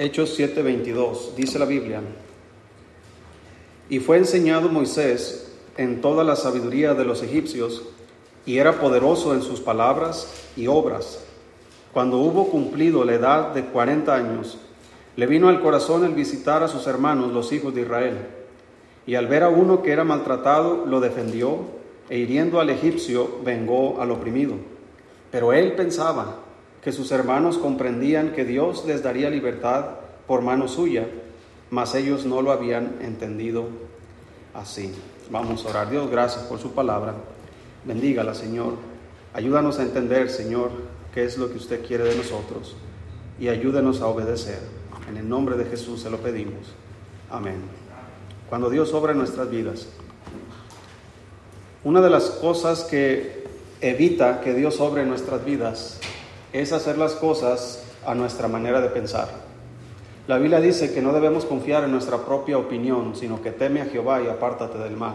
Hechos 7:22, dice la Biblia, y fue enseñado Moisés en toda la sabiduría de los egipcios, y era poderoso en sus palabras y obras. Cuando hubo cumplido la edad de cuarenta años, le vino al corazón el visitar a sus hermanos, los hijos de Israel, y al ver a uno que era maltratado, lo defendió, e hiriendo al egipcio, vengó al oprimido. Pero él pensaba, que sus hermanos comprendían que Dios les daría libertad por mano suya, mas ellos no lo habían entendido así. Vamos a orar. Dios, gracias por su palabra. Bendígala, Señor. Ayúdanos a entender, Señor, qué es lo que usted quiere de nosotros y ayúdenos a obedecer. En el nombre de Jesús se lo pedimos. Amén. Cuando Dios obra en nuestras vidas, una de las cosas que evita que Dios obre en nuestras vidas es hacer las cosas a nuestra manera de pensar. La Biblia dice que no debemos confiar en nuestra propia opinión, sino que teme a Jehová y apártate del mal.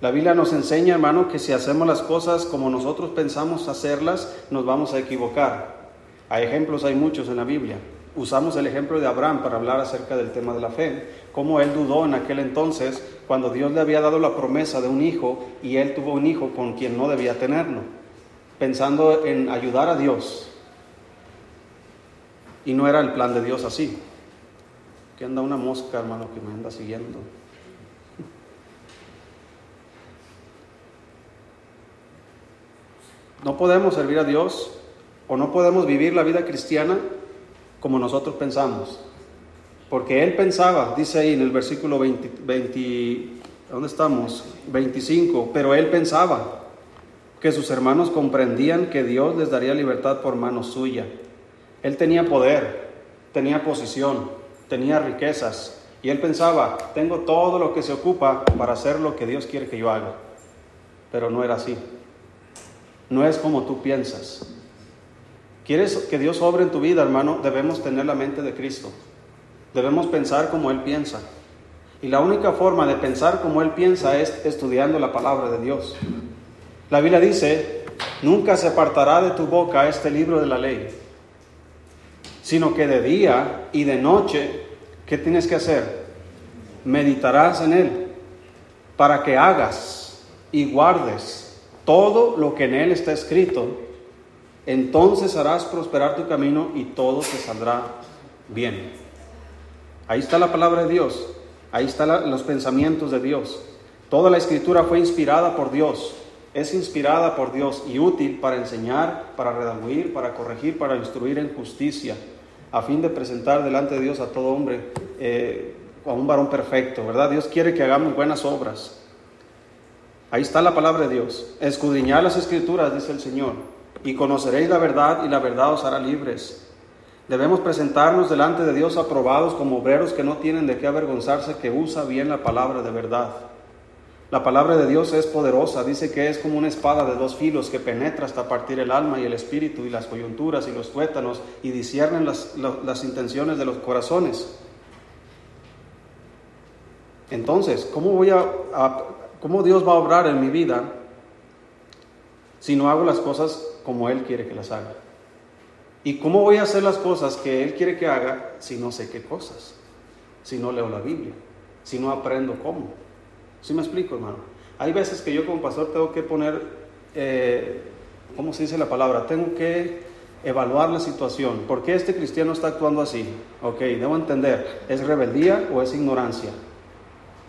La Biblia nos enseña, hermano, que si hacemos las cosas como nosotros pensamos hacerlas, nos vamos a equivocar. Hay ejemplos, hay muchos en la Biblia. Usamos el ejemplo de Abraham para hablar acerca del tema de la fe, cómo él dudó en aquel entonces cuando Dios le había dado la promesa de un hijo y él tuvo un hijo con quien no debía tenerlo pensando en ayudar a Dios. Y no era el plan de Dios así. Que anda una mosca, hermano, que me anda siguiendo. No podemos servir a Dios o no podemos vivir la vida cristiana como nosotros pensamos. Porque él pensaba, dice ahí en el versículo 20, 20 ¿dónde estamos? 25, pero él pensaba, que sus hermanos comprendían que Dios les daría libertad por mano suya. Él tenía poder, tenía posición, tenía riquezas, y él pensaba, tengo todo lo que se ocupa para hacer lo que Dios quiere que yo haga. Pero no era así. No es como tú piensas. ¿Quieres que Dios obre en tu vida, hermano? Debemos tener la mente de Cristo. Debemos pensar como Él piensa. Y la única forma de pensar como Él piensa es estudiando la palabra de Dios. La Biblia dice, nunca se apartará de tu boca este libro de la ley, sino que de día y de noche, ¿qué tienes que hacer? Meditarás en él para que hagas y guardes todo lo que en él está escrito. Entonces harás prosperar tu camino y todo te saldrá bien. Ahí está la palabra de Dios, ahí están los pensamientos de Dios. Toda la escritura fue inspirada por Dios es inspirada por Dios y útil para enseñar, para redarguir, para corregir, para instruir en justicia, a fin de presentar delante de Dios a todo hombre, eh, a un varón perfecto, ¿verdad? Dios quiere que hagamos buenas obras. Ahí está la palabra de Dios. Escudriñar las escrituras, dice el Señor, y conoceréis la verdad y la verdad os hará libres. Debemos presentarnos delante de Dios aprobados como obreros que no tienen de qué avergonzarse, que usa bien la palabra de verdad. La palabra de Dios es poderosa, dice que es como una espada de dos filos que penetra hasta partir el alma y el espíritu y las coyunturas y los tuétanos y disciernen las, intenciones de los corazones. Entonces, ¿cómo, voy a, ¿cómo Dios va a obrar en mi vida si no hago las cosas como Él quiere que las haga? ¿Y cómo voy a hacer las cosas que Él quiere que haga si no sé qué cosas? Si no leo la Biblia, si no aprendo cómo. ¿Sí me explico, hermano? Hay veces que yo como pastor tengo que poner, eh, ¿cómo se dice la palabra? Tengo que evaluar la situación. ¿Por qué este cristiano está actuando así? Ok, debo entender, ¿es rebeldía o es ignorancia?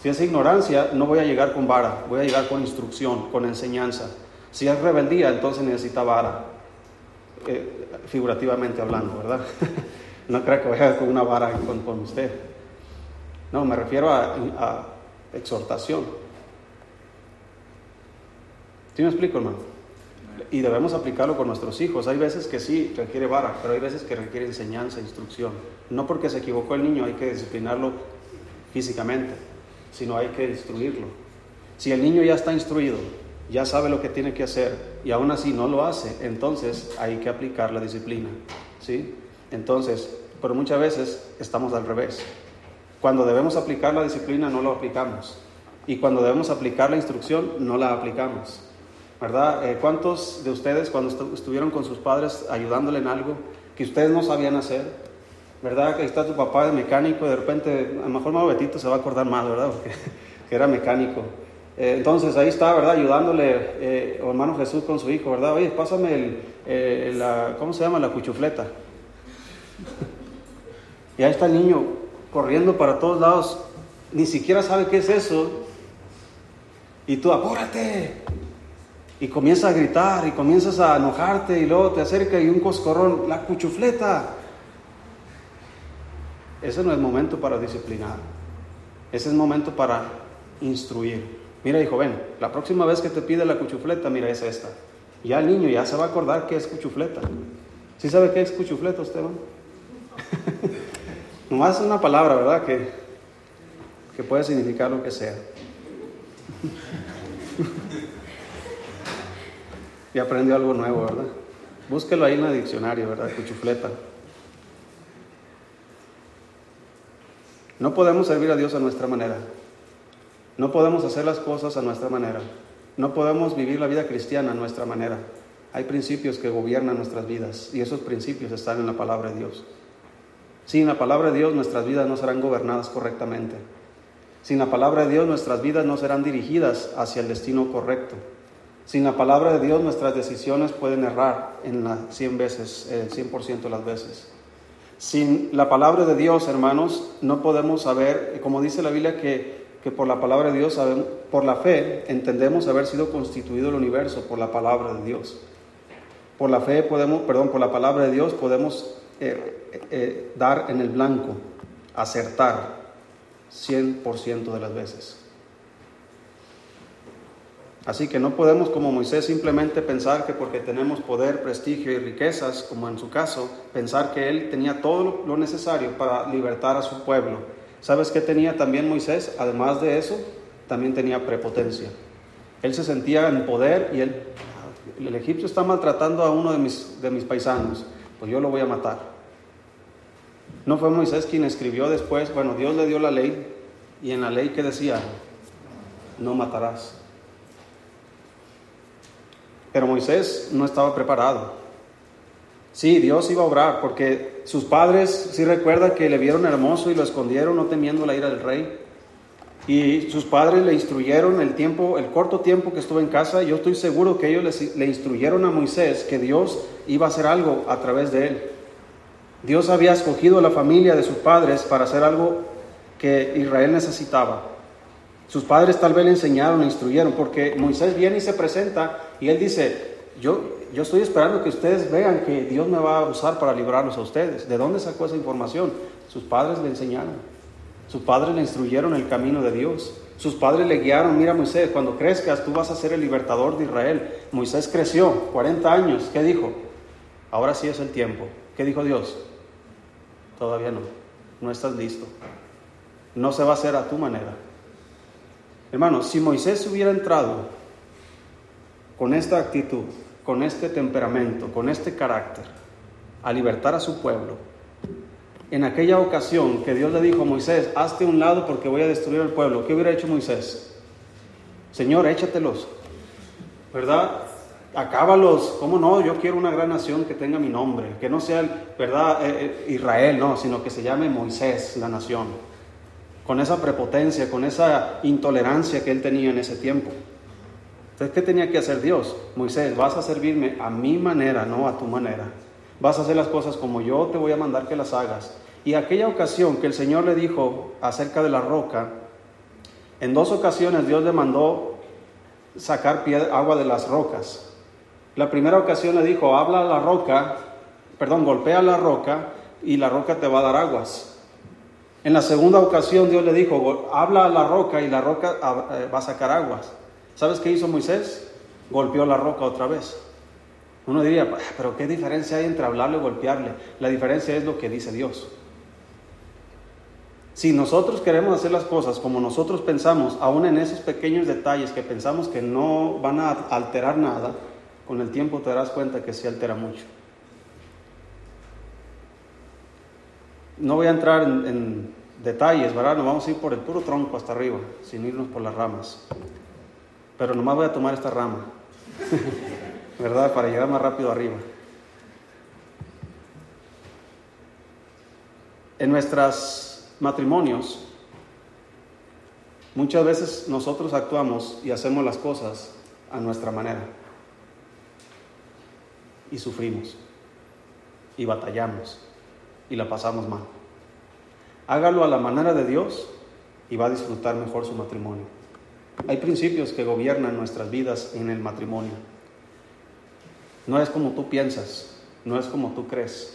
Si es ignorancia, no voy a llegar con vara, voy a llegar con instrucción, con enseñanza. Si es rebeldía, entonces necesita vara, eh, figurativamente hablando, ¿verdad? no creo que vaya con una vara con, usted. No, me refiero a exhortación. ¿Sí me explico, hermano? Y debemos aplicarlo con nuestros hijos. Hay veces que sí requiere vara, pero hay veces que requiere enseñanza, instrucción. No porque se equivocó el niño hay que disciplinarlo físicamente, sino hay que instruirlo. Si el niño ya está instruido, ya sabe lo que tiene que hacer y aún así no lo hace, entonces hay que aplicar la disciplina. ¿sí? Entonces, pero muchas veces estamos al revés. Cuando debemos aplicar la disciplina no lo aplicamos. Y cuando debemos aplicar la instrucción no la aplicamos. ¿Verdad? Eh, ¿Cuántos de ustedes cuando estuvieron con sus padres ayudándole en algo que ustedes no sabían hacer, ¿verdad? Que está tu papá de mecánico, de repente, a lo mejor más Betito se va a acordar más, ¿verdad? Porque que era mecánico. Eh, entonces ahí está, ¿verdad? Ayudándole, eh, hermano Jesús con su hijo, ¿verdad? Oye, pásame el, eh, la, ¿cómo se llama? La cuchufleta. y ahí está el niño corriendo para todos lados, ni siquiera sabe qué es eso. Y tú, apúrate. Y comienzas a gritar y comienzas a enojarte y luego te acerca y un coscorrón, la cuchufleta. Ese no es momento para disciplinar. Ese es momento para instruir. Mira, hijo, ven, la próxima vez que te pide la cuchufleta, mira, es esta. Ya el niño ya se va a acordar qué es cuchufleta. ¿Sí sabe qué es cuchufleta usted, no? Nomás es una palabra, ¿verdad? Que, que puede significar lo que sea. y aprendió algo nuevo, ¿verdad? Búsquelo ahí en el diccionario, ¿verdad? Cuchufleta. No podemos servir a Dios a nuestra manera. No podemos hacer las cosas a nuestra manera. No podemos vivir la vida cristiana a nuestra manera. Hay principios que gobiernan nuestras vidas y esos principios están en la palabra de Dios. Sin la palabra de Dios nuestras vidas no serán gobernadas correctamente. Sin la palabra de Dios nuestras vidas no serán dirigidas hacia el destino correcto. Sin la palabra de Dios nuestras decisiones pueden errar en la 100 veces, el 100% de las veces. Sin la palabra de Dios, hermanos, no podemos saber, como dice la Biblia, que que por la palabra de Dios, por la fe, entendemos haber sido constituido el universo por la palabra de Dios. Por la fe podemos, perdón, por la palabra de Dios podemos eh, eh, dar en el blanco, acertar 100% de las veces. Así que no podemos como Moisés simplemente pensar que porque tenemos poder, prestigio y riquezas, como en su caso, pensar que él tenía todo lo necesario para libertar a su pueblo ¿Sabes qué tenía también Moisés? Además de eso, también tenía prepotencia. Él se sentía en poder y él, el egipcio está maltratando a uno de mis, de mis paisanos, pues yo lo voy a matar. No fue Moisés quien escribió después, bueno, Dios le dio la ley y en la ley que decía, no matarás. Pero Moisés no estaba preparado. Sí, Dios iba a obrar, porque sus padres, sí recuerda que le vieron hermoso y lo escondieron, no temiendo la ira del rey. Y sus padres le instruyeron el tiempo, el corto tiempo que estuvo en casa. Yo estoy seguro que ellos le instruyeron a Moisés que Dios iba a hacer algo a través de él. Dios había escogido a la familia de sus padres para hacer algo que Israel necesitaba. Sus padres tal vez le enseñaron, le instruyeron, porque Moisés viene y se presenta y él dice, yo, yo estoy esperando que ustedes vean que Dios me va a usar para librarlos a ustedes. ¿De dónde sacó esa información? Sus padres le enseñaron. Sus padres le instruyeron el camino de Dios. Sus padres le guiaron, mira Moisés, cuando crezcas tú vas a ser el libertador de Israel. Moisés creció, 40 años, ¿qué dijo? Ahora sí es el tiempo. ¿Qué dijo Dios? Todavía no, no estás listo. No se va a hacer a tu manera. Hermano, si Moisés hubiera entrado con esta actitud, con este temperamento, con este carácter, a libertar a su pueblo. En aquella ocasión que Dios le dijo a Moisés, hazte un lado porque voy a destruir el pueblo, ¿qué hubiera hecho Moisés? Señor, échatelos, ¿verdad? Acábalos, ¿cómo no? Yo quiero una gran nación que tenga mi nombre, que no sea, ¿verdad? Eh, eh, Israel, no, sino que se llame Moisés la nación, con esa prepotencia, con esa intolerancia que él tenía en ese tiempo. Entonces, ¿qué tenía que hacer Dios? Moisés, vas a servirme a mi manera, no a tu manera. Vas a hacer las cosas como yo te voy a mandar que las hagas. Y aquella ocasión que el Señor le dijo acerca de la roca, en dos ocasiones Dios le mandó sacar agua de las rocas. La primera ocasión le dijo, habla a la roca, perdón, golpea la roca y la roca te va a dar aguas. En la segunda ocasión Dios le dijo, habla a la roca y la roca ah, eh, va a sacar aguas. ¿Sabes qué hizo Moisés? Golpeó la roca otra vez. Uno diría, pero ¿qué diferencia hay entre hablarle y golpearle? La diferencia es lo que dice Dios. Si nosotros queremos hacer las cosas como nosotros pensamos, aún en esos pequeños detalles que pensamos que no van a alterar nada, con el tiempo te darás cuenta que sí altera mucho. No voy a entrar en, en detalles, ¿verdad? Nos vamos a ir por el puro tronco hasta arriba, sin irnos por las ramas pero nomás voy a tomar esta rama, ¿verdad? Para llegar más rápido arriba. En nuestros matrimonios, muchas veces nosotros actuamos y hacemos las cosas a nuestra manera. Y sufrimos. Y batallamos. Y la pasamos mal. Hágalo a la manera de Dios y va a disfrutar mejor su matrimonio. Hay principios que gobiernan nuestras vidas en el matrimonio. No es como tú piensas, no es como tú crees.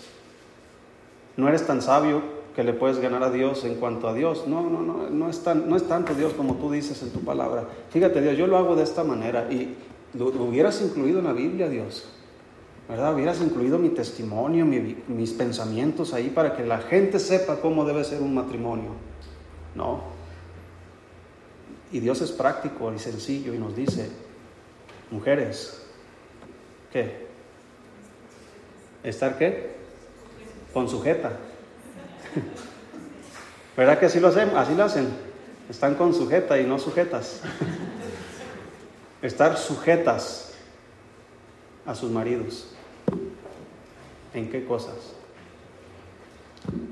No eres tan sabio que le puedes ganar a Dios en cuanto a Dios. No, no, no, no es, tan, no es tanto Dios como tú dices en tu palabra. Fíjate Dios, yo lo hago de esta manera y lo, hubieras incluido en la Biblia, Dios. ¿Verdad? Hubieras incluido mi testimonio, mis pensamientos ahí para que la gente sepa cómo debe ser un matrimonio. No. Y Dios es práctico y sencillo y nos dice, mujeres, ¿qué? ¿Estar qué? Con sujeta. ¿Verdad que así lo hacen? Así lo hacen. Están con sujeta y no sujetas. Estar sujetas a sus maridos. ¿En qué cosas?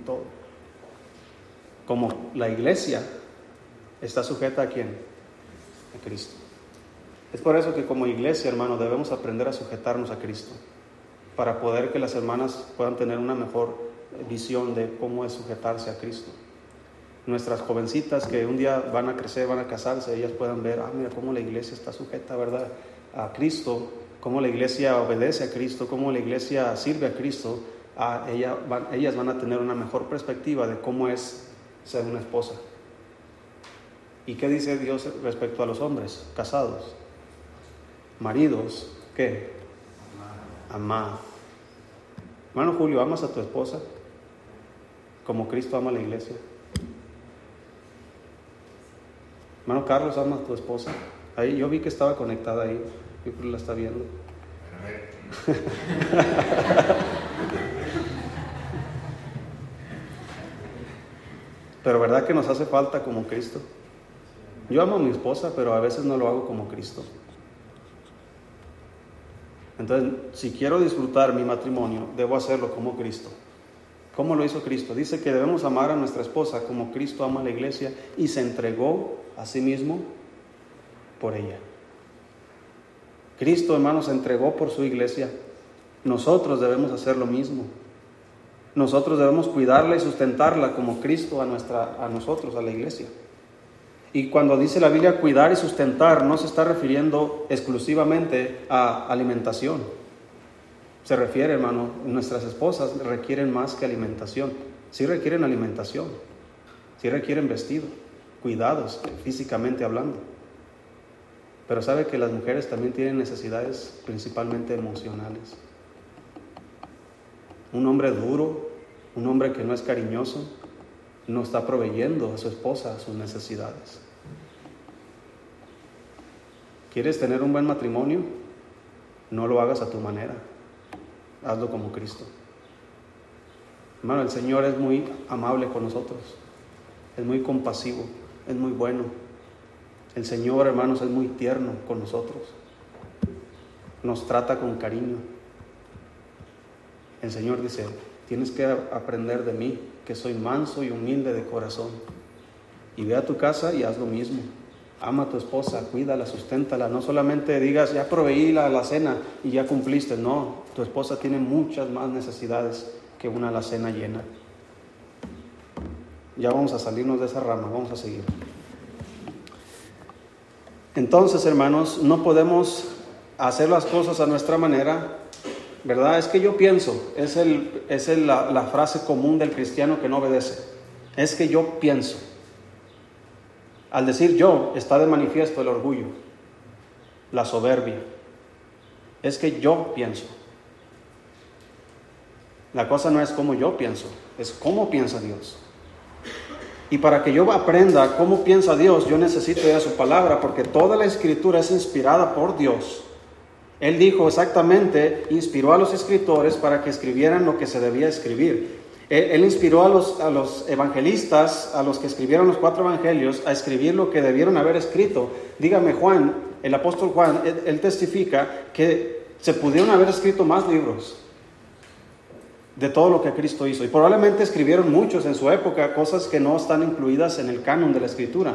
Todo. Como la iglesia está sujeta a quién? A Cristo. Es por eso que como iglesia, hermano, debemos aprender a sujetarnos a Cristo, para poder que las hermanas puedan tener una mejor visión de cómo es sujetarse a Cristo. Nuestras jovencitas que un día van a crecer, van a casarse, ellas puedan ver, ah, mira cómo la iglesia está sujeta, ¿verdad? A Cristo, cómo la iglesia obedece a Cristo, cómo la iglesia sirve a Cristo, ella, ellas van a tener una mejor perspectiva de cómo es ser una esposa. ¿Y qué dice Dios respecto a los hombres casados? Maridos, ¿qué? Amar. Hermano Julio, ¿amas a tu esposa? Como Cristo ama a la iglesia. Hermano Carlos, ¿ama a tu esposa? Ahí yo vi que estaba conectada ahí. Yo creo que la está viendo. Pero ¿verdad que nos hace falta como Cristo? Yo amo a mi esposa, pero a veces no lo hago como Cristo. Entonces, si quiero disfrutar mi matrimonio, debo hacerlo como Cristo. ¿Cómo lo hizo Cristo? Dice que debemos amar a nuestra esposa como Cristo ama a la iglesia y se entregó a sí mismo por ella. Cristo, hermanos, se entregó por su iglesia. Nosotros debemos hacer lo mismo. Nosotros debemos cuidarla y sustentarla como Cristo a, nuestra, a nosotros, a la iglesia. Y cuando dice la Biblia cuidar y sustentar, no se está refiriendo exclusivamente a alimentación. Se refiere, hermano, nuestras esposas requieren más que alimentación. Sí requieren alimentación, sí requieren vestido, cuidados físicamente hablando. Pero sabe que las mujeres también tienen necesidades principalmente emocionales. Un hombre duro, un hombre que no es cariñoso, no está proveyendo a su esposa sus necesidades. ¿Quieres tener un buen matrimonio? No lo hagas a tu manera. Hazlo como Cristo. Hermano, el Señor es muy amable con nosotros. Es muy compasivo. Es muy bueno. El Señor, hermanos, es muy tierno con nosotros. Nos trata con cariño. El Señor dice, tienes que aprender de mí, que soy manso y humilde de corazón. Y ve a tu casa y haz lo mismo. Ama a tu esposa, cuídala, susténtala. No solamente digas, ya proveí la, la cena y ya cumpliste. No, tu esposa tiene muchas más necesidades que una alacena llena. Ya vamos a salirnos de esa rama, vamos a seguir. Entonces, hermanos, no podemos hacer las cosas a nuestra manera ¿verdad? Es que yo pienso, es, el, es la, la frase común del cristiano que no obedece. Es que yo pienso. Al decir yo está de manifiesto el orgullo, la soberbia. Es que yo pienso. La cosa no es como yo pienso, es cómo piensa Dios. Y para que yo aprenda cómo piensa Dios, yo necesito ir su palabra, porque toda la escritura es inspirada por Dios él dijo exactamente, inspiró a los escritores para que escribieran lo que se debía escribir. Él, inspiró a los, a los, evangelistas, a los que escribieron los cuatro evangelios, a escribir lo que debieron haber escrito. Dígame Juan, el apóstol Juan, él, testifica que se pudieron haber escrito más libros. De todo lo que Cristo hizo. Y probablemente escribieron muchos en su época cosas que no están incluidas en el canon de la escritura,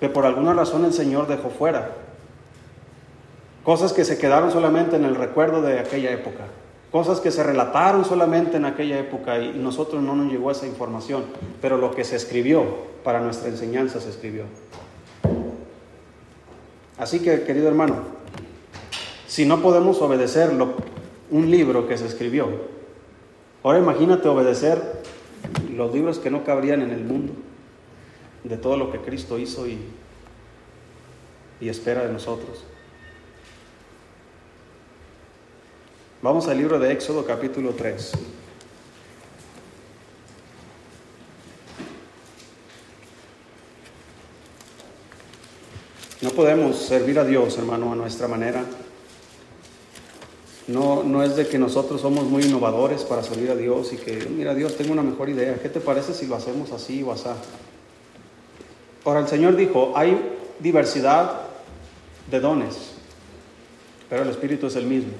que por alguna razón el Señor dejó fuera. Cosas que se quedaron solamente en el recuerdo de aquella época. Cosas que se relataron solamente en aquella época y nosotros no nos llegó esa información. Pero lo que se escribió para nuestra enseñanza se escribió. Así que, querido hermano, si no podemos obedecer un libro que se escribió, ahora imagínate obedecer los libros que no cabrían en el mundo, de todo lo que Cristo hizo y, y espera de nosotros. Vamos al libro de Éxodo capítulo 3. No podemos servir a Dios, hermano, a nuestra manera. No, no es de que nosotros somos muy innovadores para servir a Dios y que, mira, Dios, tengo una mejor idea. ¿Qué te parece si lo hacemos así o así? Ahora, el Señor dijo, hay diversidad de dones, pero el Espíritu es el mismo.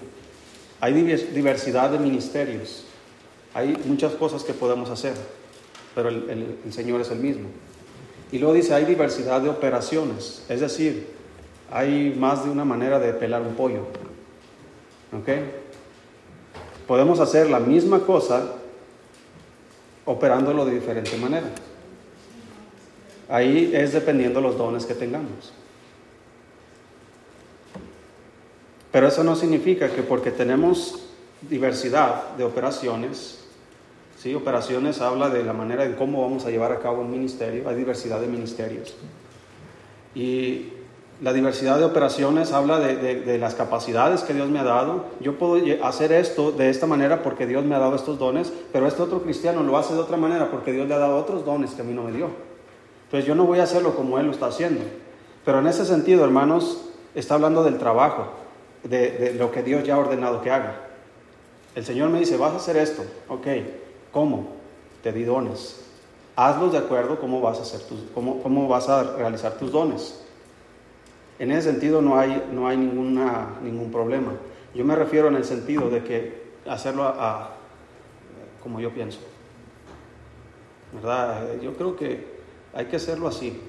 Hay diversidad de ministerios. Hay muchas cosas que podemos hacer, pero el, el Señor es el mismo. Y luego dice, hay diversidad de operaciones, es decir, hay más de una manera de pelar un pollo. ¿Ok? Podemos hacer la misma cosa operándolo de diferente manera. Ahí es dependiendo los dones que tengamos. Pero eso no significa que porque tenemos diversidad de operaciones, ¿sí? operaciones habla de la manera en cómo vamos a llevar a cabo un ministerio, hay diversidad de ministerios. Y la diversidad de operaciones habla de, las capacidades que Dios me ha dado. Yo puedo hacer esto de esta manera porque Dios me ha dado estos dones, pero este otro cristiano lo hace de otra manera porque Dios le ha dado otros dones que a mí no me dio. Entonces yo no voy a hacerlo como Él lo está haciendo. Pero en ese sentido, hermanos, está hablando del trabajo, de, de lo que Dios ya ha ordenado que haga. El Señor me dice, vas a hacer esto, ok, ¿cómo? Te di dones. Hazlos de acuerdo cómo vas a hacer tus, cómo, cómo vas a realizar tus dones. En ese sentido no hay, no hay ninguna, ningún problema. Yo me refiero en el sentido de que hacerlo como yo pienso. ¿Verdad? Yo creo que hay que hacerlo así.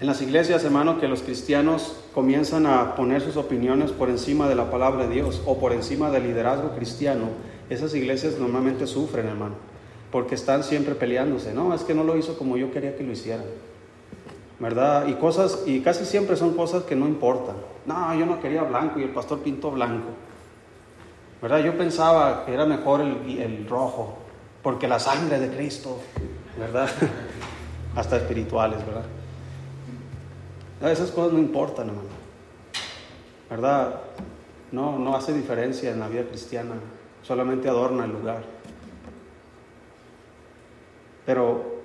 En las iglesias, hermano, que los cristianos comienzan a poner sus opiniones por encima de la palabra de Dios o por encima del liderazgo cristiano, esas iglesias normalmente sufren, hermano, porque están siempre peleándose. No, es que no lo hizo como yo quería que lo hicieran. ¿Verdad? Y cosas, y casi siempre son cosas que no importan. No, yo no quería blanco y el pastor pintó blanco. ¿Verdad? Yo pensaba que era mejor el, el rojo, porque la sangre de Cristo, ¿verdad? Hasta espirituales, ¿verdad? esas cosas no importan, hermano. ¿Verdad? No, no hace diferencia en la vida cristiana, solamente adorna el lugar. Pero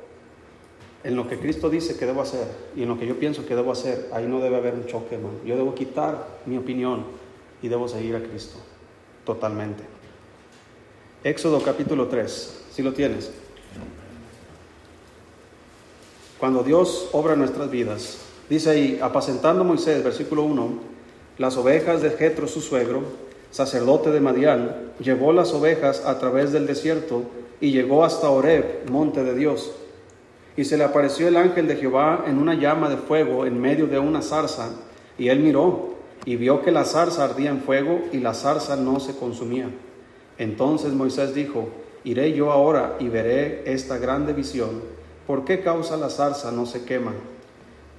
en lo que Cristo dice que debo hacer y en lo que yo pienso que debo hacer, ahí no debe haber un choque, hermano. Yo debo quitar mi opinión y debo seguir a Cristo totalmente. Éxodo capítulo 3, si lo tienes. Cuando Dios obra nuestras vidas, dice ahí, apacentando Moisés, versículo 1, las ovejas de Jetro su suegro, sacerdote de Madián, llevó las ovejas a través del desierto y llegó hasta Horeb, monte de Dios. Y se le apareció el ángel de Jehová en una llama de fuego en medio de una zarza, y él miró y vio que la zarza ardía en fuego y la zarza no se consumía. Entonces Moisés dijo, iré yo ahora y veré esta grande visión. ¿Por qué causa la zarza no se quema?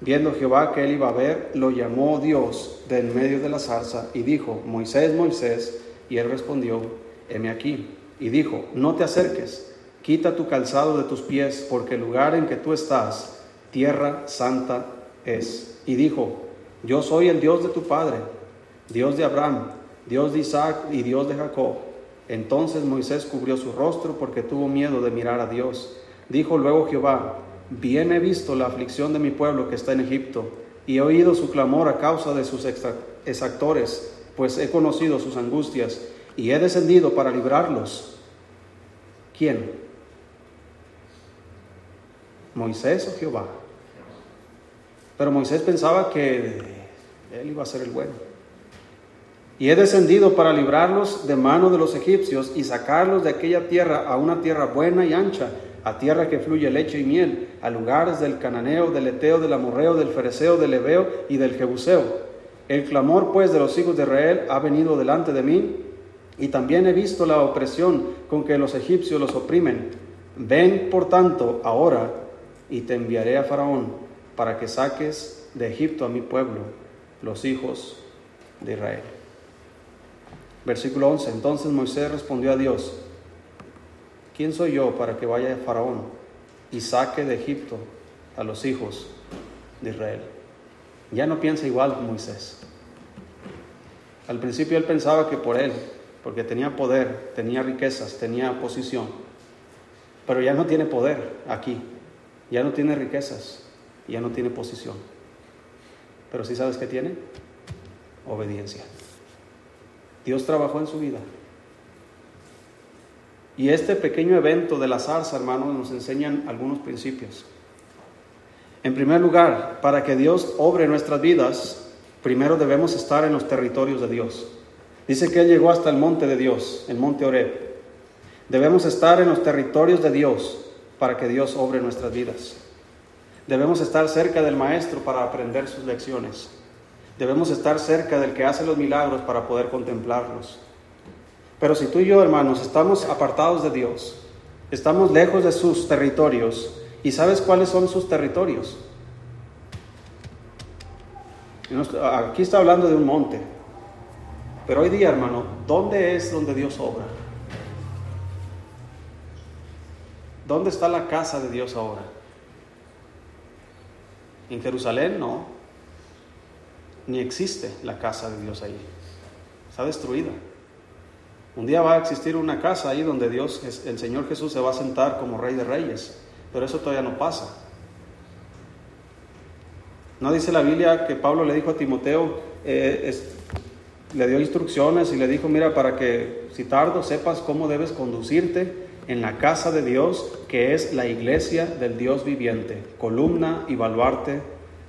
Viendo Jehová que él iba a ver, lo llamó Dios de en medio de la zarza y dijo, Moisés, Moisés, y él respondió, heme aquí. Y dijo, no te acerques Quita tu calzado de tus pies, porque el lugar en que tú estás, tierra santa es. Y dijo, yo soy el Dios de tu Padre, Dios de Abraham, Dios de Isaac y Dios de Jacob. Entonces Moisés cubrió su rostro porque tuvo miedo de mirar a Dios. Dijo luego Jehová, bien he visto la aflicción de mi pueblo que está en Egipto, y he oído su clamor a causa de sus exactores, pues he conocido sus angustias, y he descendido para librarlos. ¿Quién? Moisés o Jehová. Pero Moisés pensaba que él iba a ser el bueno. Y he descendido para librarlos de mano de los egipcios y sacarlos de aquella tierra a una tierra buena y ancha, a tierra que fluye leche y miel, a lugares del cananeo, del eteo, del amorreo, del fereceo, del ebeo y del jebuseo. El clamor pues de los hijos de Israel ha venido delante de mí, y también he visto la opresión con que los egipcios los oprimen. Ven por tanto ahora y te enviaré a Faraón para que saques de Egipto a mi pueblo, los hijos de Israel. Versículo 11. Entonces Moisés respondió a Dios, ¿quién soy yo para que vaya a Faraón y saque de Egipto a los hijos de Israel? Ya no piensa igual Moisés. Al principio él pensaba que por él, porque tenía poder, tenía riquezas, tenía posición, pero ya no tiene poder aquí, ya no tiene riquezas, ya no tiene posición. Pero sí sabes qué tiene? Obediencia. Dios trabajó en su vida. Y este pequeño evento de la zarza, hermanos, nos enseñan algunos principios. En primer lugar, para que Dios obre nuestras vidas, primero debemos estar en los territorios de Dios. Dice que Él llegó hasta el monte de Dios, el monte Oreb. Debemos estar en los territorios de Dios para que Dios obre nuestras vidas. Debemos estar cerca del Maestro para aprender sus lecciones. Debemos estar cerca del que hace los milagros para poder contemplarlos. Pero si tú y yo, hermanos, estamos apartados de Dios, estamos lejos de sus territorios, ¿y sabes cuáles son sus territorios? Aquí está hablando de un monte. Pero hoy día, hermano, ¿dónde es donde Dios obra? ¿Dónde está la casa de Dios ahora? En Jerusalén no ni existe la casa de Dios ahí. Está destruida. Un día va a existir una casa ahí donde Dios, el Señor Jesús se va a sentar como Rey de Reyes, pero eso todavía no pasa. ¿No dice la Biblia que Pablo le dijo a Timoteo, eh, le dio instrucciones y le dijo, mira, para que si tardo sepas cómo debes conducirte en la casa de Dios, que es la iglesia del Dios viviente, columna y baluarte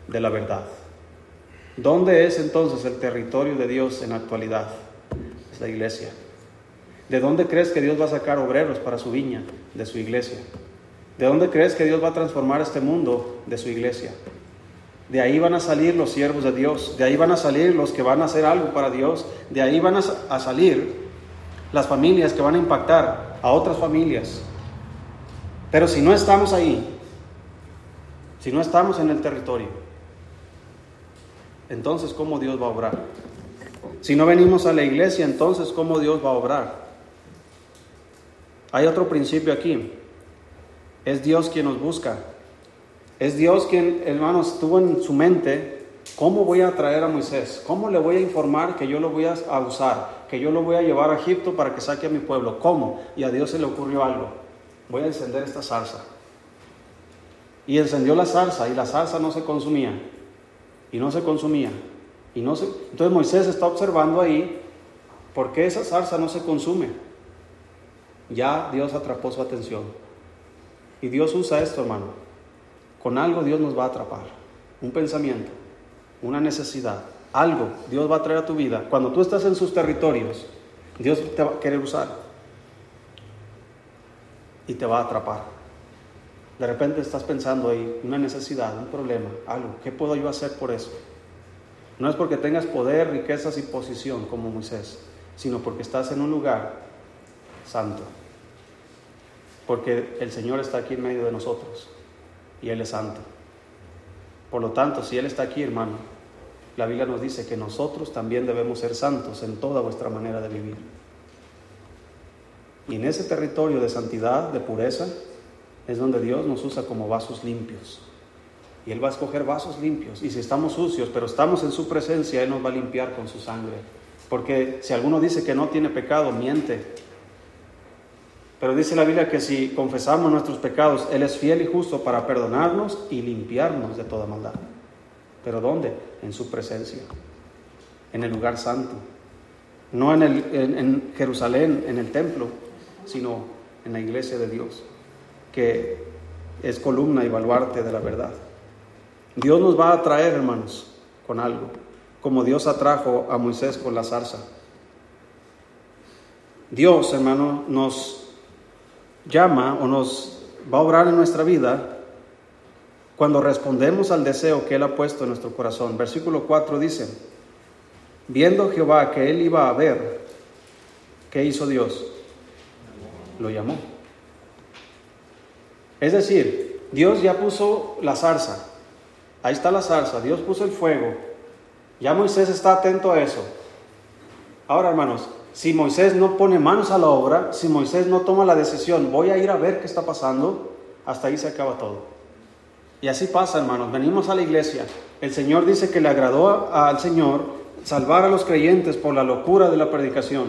de la verdad? ¿Dónde es entonces el territorio de Dios en la actualidad? Es la iglesia. ¿De dónde crees que Dios va a sacar obreros para su viña? De su iglesia. ¿De dónde crees que Dios va a transformar este mundo? De su iglesia. De ahí van a salir los siervos de Dios. De ahí van a salir los que van a hacer algo para Dios. De ahí van a, salir las familias que van a impactar a otras familias. Pero si no estamos ahí, si no estamos en el territorio, entonces ¿cómo Dios va a obrar? Si no venimos a la iglesia, entonces ¿cómo Dios va a obrar? Hay otro principio aquí. Es Dios quien nos busca. Es Dios quien, hermanos, tuvo en su mente cómo voy a traer a Moisés, cómo le voy a informar que yo lo voy a usar, que yo lo voy a llevar a Egipto para que saque a mi pueblo. ¿Cómo? Y a Dios se le ocurrió algo. Voy a encender esta salsa. Y encendió la salsa y la salsa no se consumía y no se consumía. Y no se... Entonces Moisés está observando ahí por qué esa zarza no se consume. Ya Dios atrapó su atención. Y Dios usa esto, hermano. Con algo Dios nos va a atrapar. Un pensamiento, una necesidad, algo Dios va a traer a tu vida. Cuando tú estás en sus territorios, Dios te va a querer usar. Y te va a atrapar. De repente estás pensando ahí, una necesidad, un problema, algo. ¿Qué puedo yo hacer por eso? No es porque tengas poder, riquezas y posición como Moisés, sino porque estás en un lugar santo. Porque el Señor está aquí en medio de nosotros y Él es santo. Por lo tanto, si Él está aquí, hermano, la Biblia nos dice que nosotros también debemos ser santos en toda vuestra manera de vivir. Y en ese territorio de santidad, de pureza, es donde Dios nos usa como vasos limpios. Y Él va a escoger vasos limpios. Y si estamos sucios, pero estamos en su presencia, Él nos va a limpiar con su sangre. Porque si alguno dice que no tiene pecado, miente. Pero dice la Biblia que si confesamos nuestros pecados, Él es fiel y justo para perdonarnos y limpiarnos de toda maldad. ¿Pero dónde? En su presencia, en el lugar santo. No en, el, en Jerusalén, en el templo, sino en la iglesia de Dios que es columna y baluarte de la verdad. Dios nos va a traer, hermanos, con algo, como Dios atrajo a Moisés con la zarza. Dios, hermano, nos llama o nos va a obrar en nuestra vida cuando respondemos al deseo que Él ha puesto en nuestro corazón. Versículo 4 dice, viendo Jehová que Él iba a ver, ¿qué hizo Dios? Lo llamó. Es decir, Dios ya puso la zarza. Ahí está la zarza. Dios puso el fuego. Ya Moisés está atento a eso. Ahora, hermanos, si Moisés no pone manos a la obra, si Moisés no toma la decisión, voy a ir a ver qué está pasando, hasta ahí se acaba todo. Y así pasa, hermanos. Venimos a la iglesia. El Señor dice que le agradó al Señor salvar a los creyentes por la locura de la predicación.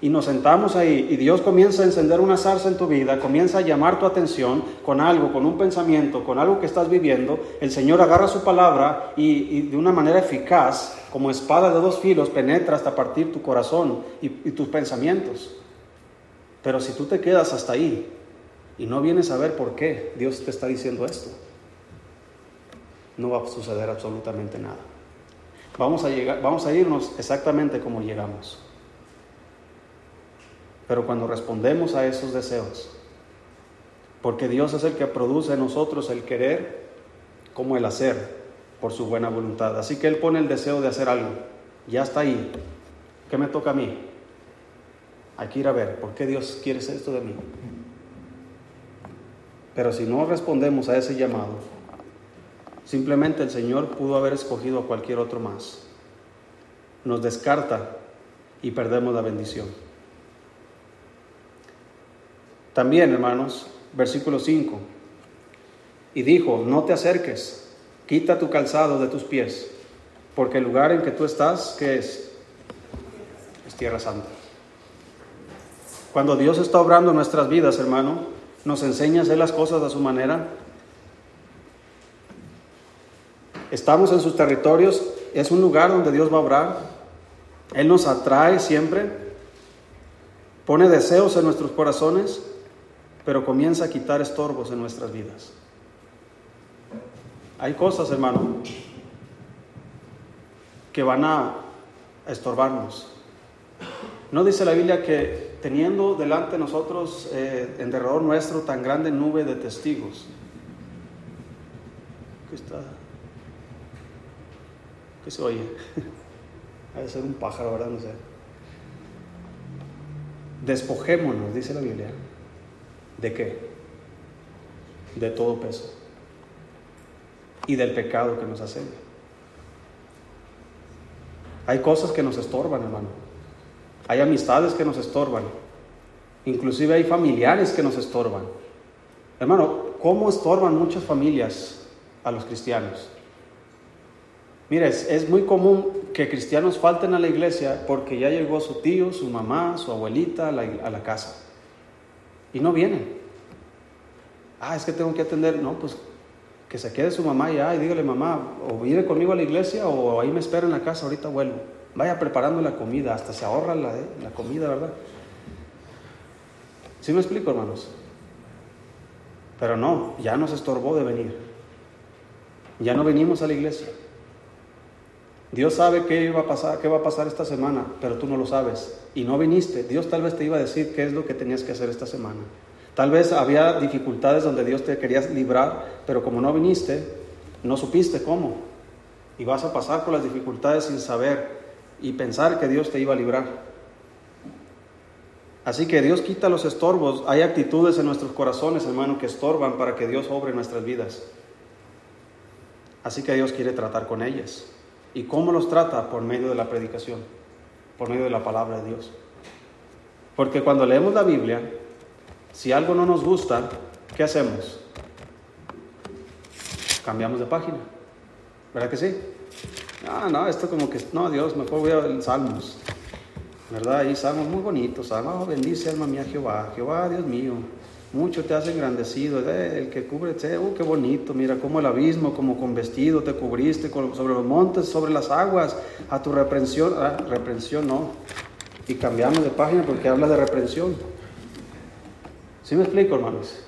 Y nos sentamos ahí y Dios comienza a encender una zarza en tu vida, comienza a llamar tu atención con algo, con un pensamiento, con algo que estás viviendo. El Señor agarra su palabra y, de una manera eficaz, como espada de dos filos, penetra hasta partir tu corazón y, y tus pensamientos. Pero si tú te quedas hasta ahí y no vienes a ver por qué Dios te está diciendo esto, no va a suceder absolutamente nada. Vamos a, llegar, vamos a irnos exactamente como llegamos. Pero cuando respondemos a esos deseos, porque Dios es el que produce en nosotros el querer como el hacer por su buena voluntad. Así que Él pone el deseo de hacer algo. Ya está ahí. ¿Qué me toca a mí? Hay que ir a ver, ¿por qué Dios quiere esto de mí? Pero si no respondemos a ese llamado, Simplemente el Señor pudo haber escogido a cualquier otro más. Nos descarta y perdemos la bendición. También, hermanos, versículo 5. Y dijo, no te acerques, quita tu calzado de tus pies, porque el lugar en que tú estás, ¿qué es? Es tierra santa. Cuando Dios está obrando nuestras vidas, hermano, nos enseña a hacer las cosas a su manera, Estamos en sus territorios, es un lugar donde Dios va a obrar. Él nos atrae siempre, pone deseos en nuestros corazones, pero comienza a quitar estorbos en nuestras vidas. Hay cosas, hermano, que van a estorbarnos. ¿No dice la Biblia que teniendo delante de nosotros, eh, en derredor nuestro, tan grande nube de testigos? ¿Qué está? ¿Qué se oye? Ha de ser un pájaro, ¿verdad? No sé. Despojémonos, dice la Biblia. ¿De qué? De todo peso. Y del pecado que nos hace. Hay cosas que nos estorban, hermano. Hay amistades que nos estorban. Inclusive hay familiares que nos estorban. Hermano, ¿cómo estorban muchas familias a los cristianos? Mira, es, muy común que cristianos falten a la iglesia porque ya llegó su tío, su mamá, su abuelita a la, casa. Y no vienen. Ah, es que tengo que atender. No, pues que se quede su mamá ya y dígale, mamá, o viene conmigo a la iglesia o ahí me espera en la casa, ahorita vuelvo. Vaya preparando la comida, hasta se ahorra la, eh, la comida, ¿verdad? ¿Sí me explico, hermanos? Pero no, ya nos estorbó de venir. Ya no venimos a la iglesia. Dios sabe qué iba a pasar, va a pasar esta semana, pero tú no lo sabes y no viniste. Dios tal vez te iba a decir qué es lo que tenías que hacer esta semana. Tal vez había dificultades donde Dios te quería librar, pero como no viniste, no supiste cómo. Y vas a pasar por las dificultades sin saber y pensar que Dios te iba a librar. Así que Dios quita los estorbos. Hay actitudes en nuestros corazones, hermano, que estorban para que Dios obre nuestras vidas. Así que Dios quiere tratar con ellas. ¿Y cómo los trata? Por medio de la predicación, por medio de la palabra de Dios. Porque cuando leemos la Biblia, si algo no nos gusta, ¿qué hacemos? Cambiamos de página. ¿Verdad que sí? Ah, no, esto como que, no, Dios, mejor voy a ver Salmos. ¿Verdad? Ahí Salmos muy bonitos. Salmos, oh, bendice alma mía Jehová. Jehová, Dios mío mucho te hace engrandecido, eh, el que cubre, oh, qué bonito, mira cómo el abismo, como con vestido te cubriste sobre los montes, sobre las aguas, a tu reprensión, ah, reprensión no, y cambiamos de página porque habla de reprensión. ¿Sí me explico, hermanos?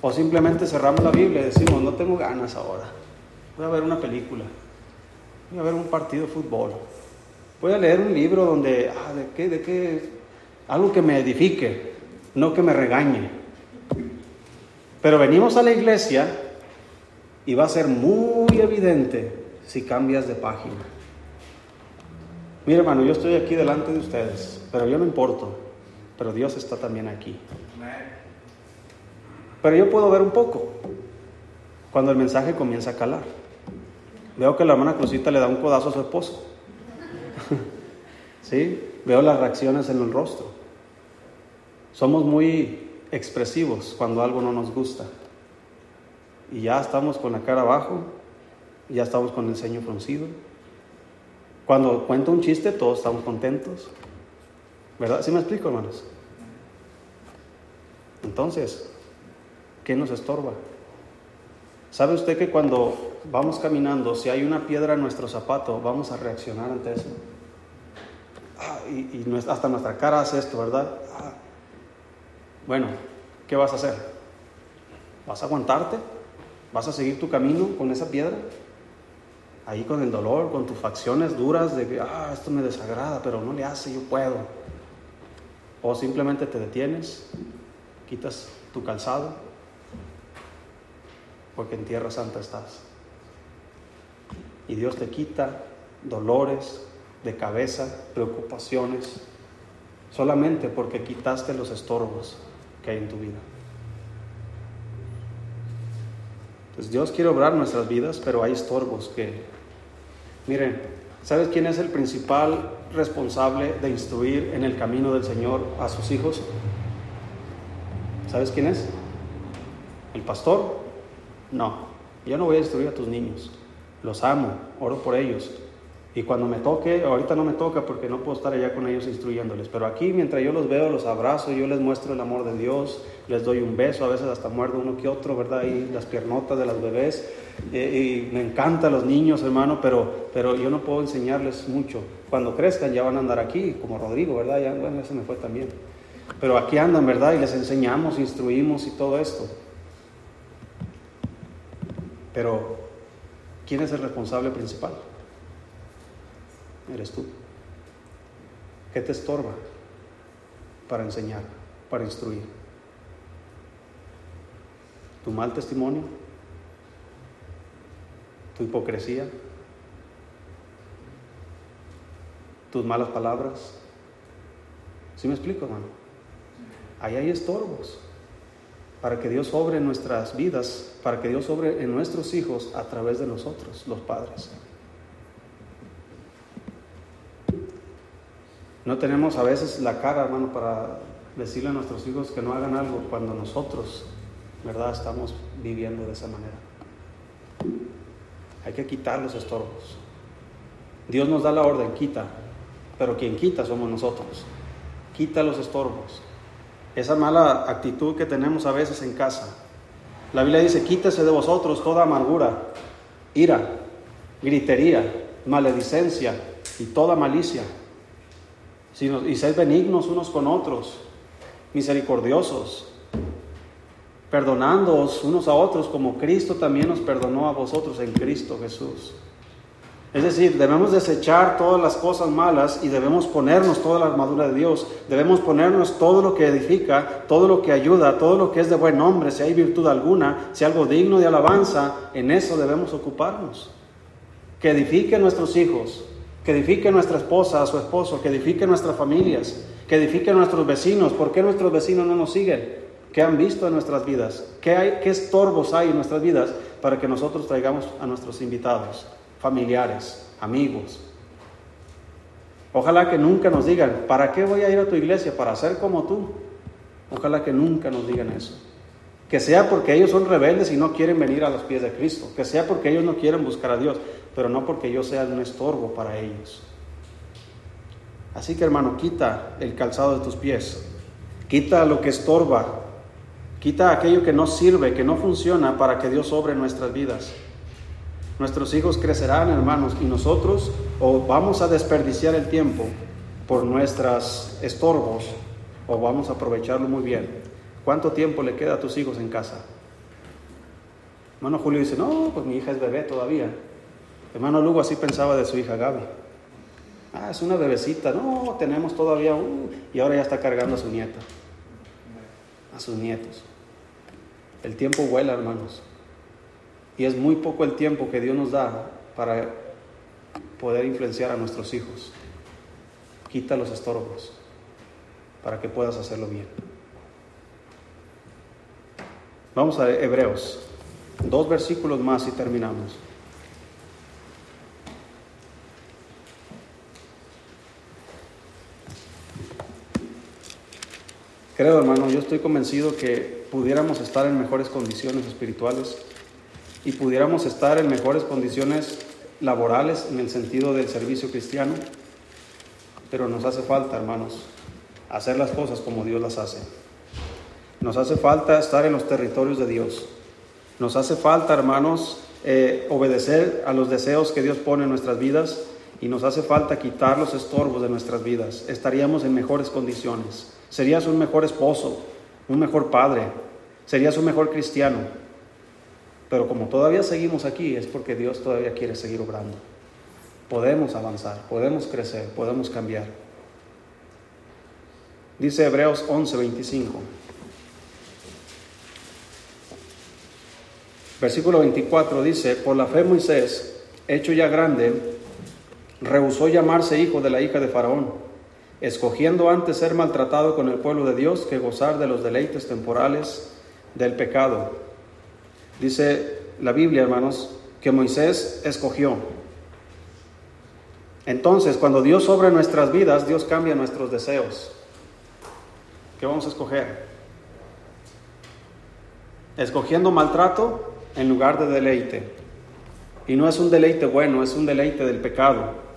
O simplemente cerramos la Biblia y decimos, no tengo ganas ahora, voy a ver una película, voy a ver un partido de fútbol, voy a leer un libro donde, ah, ¿de qué, de qué algo que me edifique, no que me regañe. Pero venimos a la iglesia y va a ser muy evidente si cambias de página. Mira, hermano, yo estoy aquí delante de ustedes, pero yo no importo, pero Dios está también aquí. Pero yo puedo ver un poco cuando el mensaje comienza a calar. Veo que la hermana Cruzita le da un codazo a su esposo. ¿Sí? Veo las reacciones en el rostro. Somos muy expresivos cuando algo no nos gusta. Y ya estamos con la cara abajo, ya estamos con el ceño fruncido. Cuando cuento un chiste, todos estamos contentos. ¿Verdad? ¿Sí me explico, hermanos? Entonces, ¿qué nos estorba? ¿Sabe usted que cuando vamos caminando, si hay una piedra en nuestro zapato, vamos a reaccionar ante eso? Ah, y, hasta nuestra cara hace esto, ¿verdad? Bueno, ¿qué vas a hacer? ¿Vas a aguantarte? ¿Vas a seguir tu camino con esa piedra? Ahí con el dolor, con tus facciones duras de que, ah, esto me desagrada, pero no le hace, yo puedo. O simplemente te detienes, quitas tu calzado, porque en tierra santa estás. Y Dios te quita dolores de cabeza, preocupaciones, solamente porque quitaste los estorbos que hay en tu vida. Entonces Dios quiere obrar nuestras vidas, pero hay estorbos que, miren, ¿sabes quién es el principal responsable de instruir en el camino del Señor a sus hijos? ¿Sabes quién es? ¿El pastor? No, yo no voy a instruir a tus niños. Los amo, oro por ellos, y cuando me toque, ahorita no me toca porque no puedo estar allá con ellos instruyéndoles, pero aquí mientras yo los veo, los abrazo, yo les muestro el amor de Dios, les doy un beso, a veces hasta muerdo uno que otro, ¿verdad? Y las piernotas de las bebés. Eh, y me encantan los niños, hermano, pero, pero yo no puedo enseñarles mucho. Cuando crezcan ya van a andar aquí, como Rodrigo, ¿verdad? Ya, bueno, ese me fue también. Pero aquí andan, ¿verdad? Y les enseñamos, instruimos y todo esto. Pero, ¿quién es el responsable principal? Eres tú. ¿Qué te estorba para enseñar, para instruir? ¿Tu mal testimonio? ¿Tu hipocresía? ¿Tus malas palabras? ¿Sí me explico, hermano? Ahí hay estorbos para que Dios obre en nuestras vidas, para que Dios obre en nuestros hijos a través de nosotros, los padres. No tenemos a veces la cara, hermano, para decirle a nuestros hijos que no hagan algo cuando nosotros, ¿verdad?, estamos viviendo de esa manera. Hay que quitar los estorbos. Dios nos da la orden, quita, pero quien quita somos nosotros. Quita los estorbos. Esa mala actitud que tenemos a veces en casa. La Biblia dice, quítese de vosotros toda amargura, ira, gritería, maledicencia y toda malicia y sed benignos unos con otros, misericordiosos, perdonándoos unos a otros como Cristo también nos perdonó a vosotros en Cristo Jesús. Es decir, debemos desechar todas las cosas malas y debemos ponernos toda la armadura de Dios. Debemos ponernos todo lo que edifica, todo lo que ayuda, todo lo que es de buen nombre, si hay virtud alguna, si algo digno de alabanza, en eso debemos ocuparnos. Que edifique a nuestros hijos, que edifique nuestra esposa, a su esposo, que edifique nuestras familias, que edifique nuestros vecinos. ¿Por qué nuestros vecinos no nos siguen? ¿Qué han visto en nuestras vidas? ¿Qué, hay, ¿Qué estorbos hay en nuestras vidas para que nosotros traigamos a nuestros invitados, familiares, amigos? Ojalá que nunca nos digan, ¿para qué voy a ir a tu iglesia? ¿Para ser como tú? Ojalá que nunca nos digan eso. Que sea porque ellos son rebeldes y no quieren venir a los pies de Cristo. Que sea porque ellos no quieren buscar a Dios pero no porque yo sea un estorbo para ellos. Así que hermano, quita el calzado de tus pies, quita lo que estorba, quita aquello que no sirve, que no funciona para que Dios obre nuestras vidas. Nuestros hijos crecerán, hermanos, y nosotros o vamos a desperdiciar el tiempo por nuestros estorbos o vamos a aprovecharlo muy bien. ¿Cuánto tiempo le queda a tus hijos en casa? Hermano Julio dice, no, pues mi hija es bebé todavía. Hermano Lugo así pensaba de su hija Gaby. Ah, es una bebecita. No, tenemos todavía un... Y ahora ya está cargando a su nieta. A sus nietos. El tiempo vuela, hermanos. Y es muy poco el tiempo que Dios nos da para poder influenciar a nuestros hijos. Quita los estorbos para que puedas hacerlo bien. Vamos a Hebreos. Dos versículos más y terminamos. Creo, hermano, yo estoy convencido que pudiéramos estar en mejores condiciones espirituales y pudiéramos estar en mejores condiciones laborales en el sentido del servicio cristiano, pero nos hace falta, hermanos, hacer las cosas como Dios las hace. Nos hace falta estar en los territorios de Dios. Nos hace falta, hermanos, eh, obedecer a los deseos que Dios pone en nuestras vidas y nos hace falta quitar los estorbos de nuestras vidas. Estaríamos en mejores condiciones. Serías un mejor esposo, un mejor padre, serías un mejor cristiano. Pero como todavía seguimos aquí es porque Dios todavía quiere seguir obrando. Podemos avanzar, podemos crecer, podemos cambiar. Dice Hebreos 11, 25. Versículo 24 dice, por la fe Moisés, hecho ya grande, rehusó llamarse hijo de la hija de Faraón escogiendo antes ser maltratado con el pueblo de Dios que gozar de los deleites temporales del pecado. Dice la Biblia, hermanos, que Moisés escogió. Entonces, cuando Dios obra nuestras vidas, Dios cambia nuestros deseos. ¿Qué vamos a escoger? Escogiendo maltrato en lugar de deleite. Y no es un deleite bueno, es un deleite del pecado.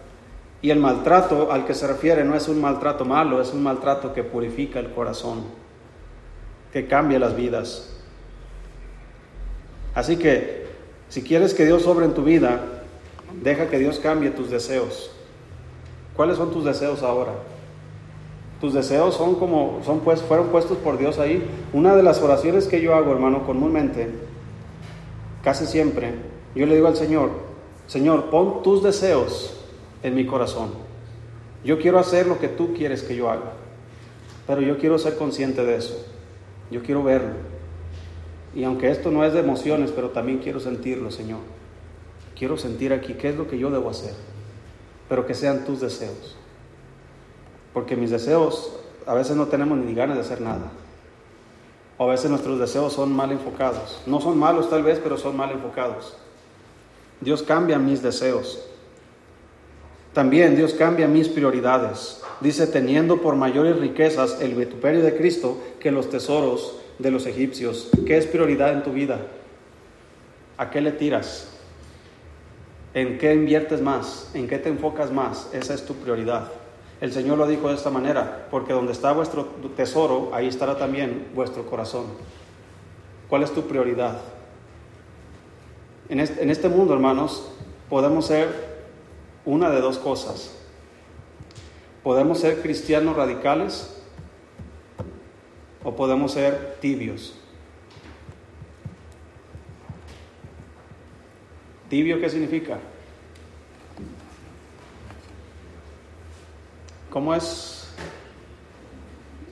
Y el maltrato al que se refiere no es un maltrato malo, es un maltrato que purifica el corazón, que cambia las vidas. Así que, si quieres que Dios sobre en tu vida, deja que Dios cambie tus deseos. ¿Cuáles son tus deseos ahora? Tus deseos son como, son pues, fueron puestos por Dios ahí. Una de las oraciones que yo hago, hermano, comúnmente, casi siempre, yo le digo al Señor, Señor, pon tus deseos en mi corazón. Yo quiero hacer lo que tú quieres que yo haga, pero yo quiero ser consciente de eso. Yo quiero verlo. Y aunque esto no es de emociones, pero también quiero sentirlo, Señor. Quiero sentir aquí qué es lo que yo debo hacer, pero que sean tus deseos. Porque mis deseos a veces no tenemos ni ganas de hacer nada. O a veces nuestros deseos son mal enfocados. No son malos tal vez, pero son mal enfocados. Dios cambia mis deseos. También Dios cambia mis prioridades. Dice, teniendo por mayores riquezas el vituperio de Cristo que los tesoros de los egipcios. ¿Qué es prioridad en tu vida? ¿A qué le tiras? ¿En qué inviertes más? ¿En qué te enfocas más? Esa es tu prioridad. El Señor lo dijo de esta manera, porque donde está vuestro tesoro, ahí estará también vuestro corazón. ¿Cuál es tu prioridad? En este, en este mundo, hermanos, podemos ser una de dos cosas. Podemos ser cristianos radicales o podemos ser tibios. ¿Tibio qué significa? ¿Cómo es?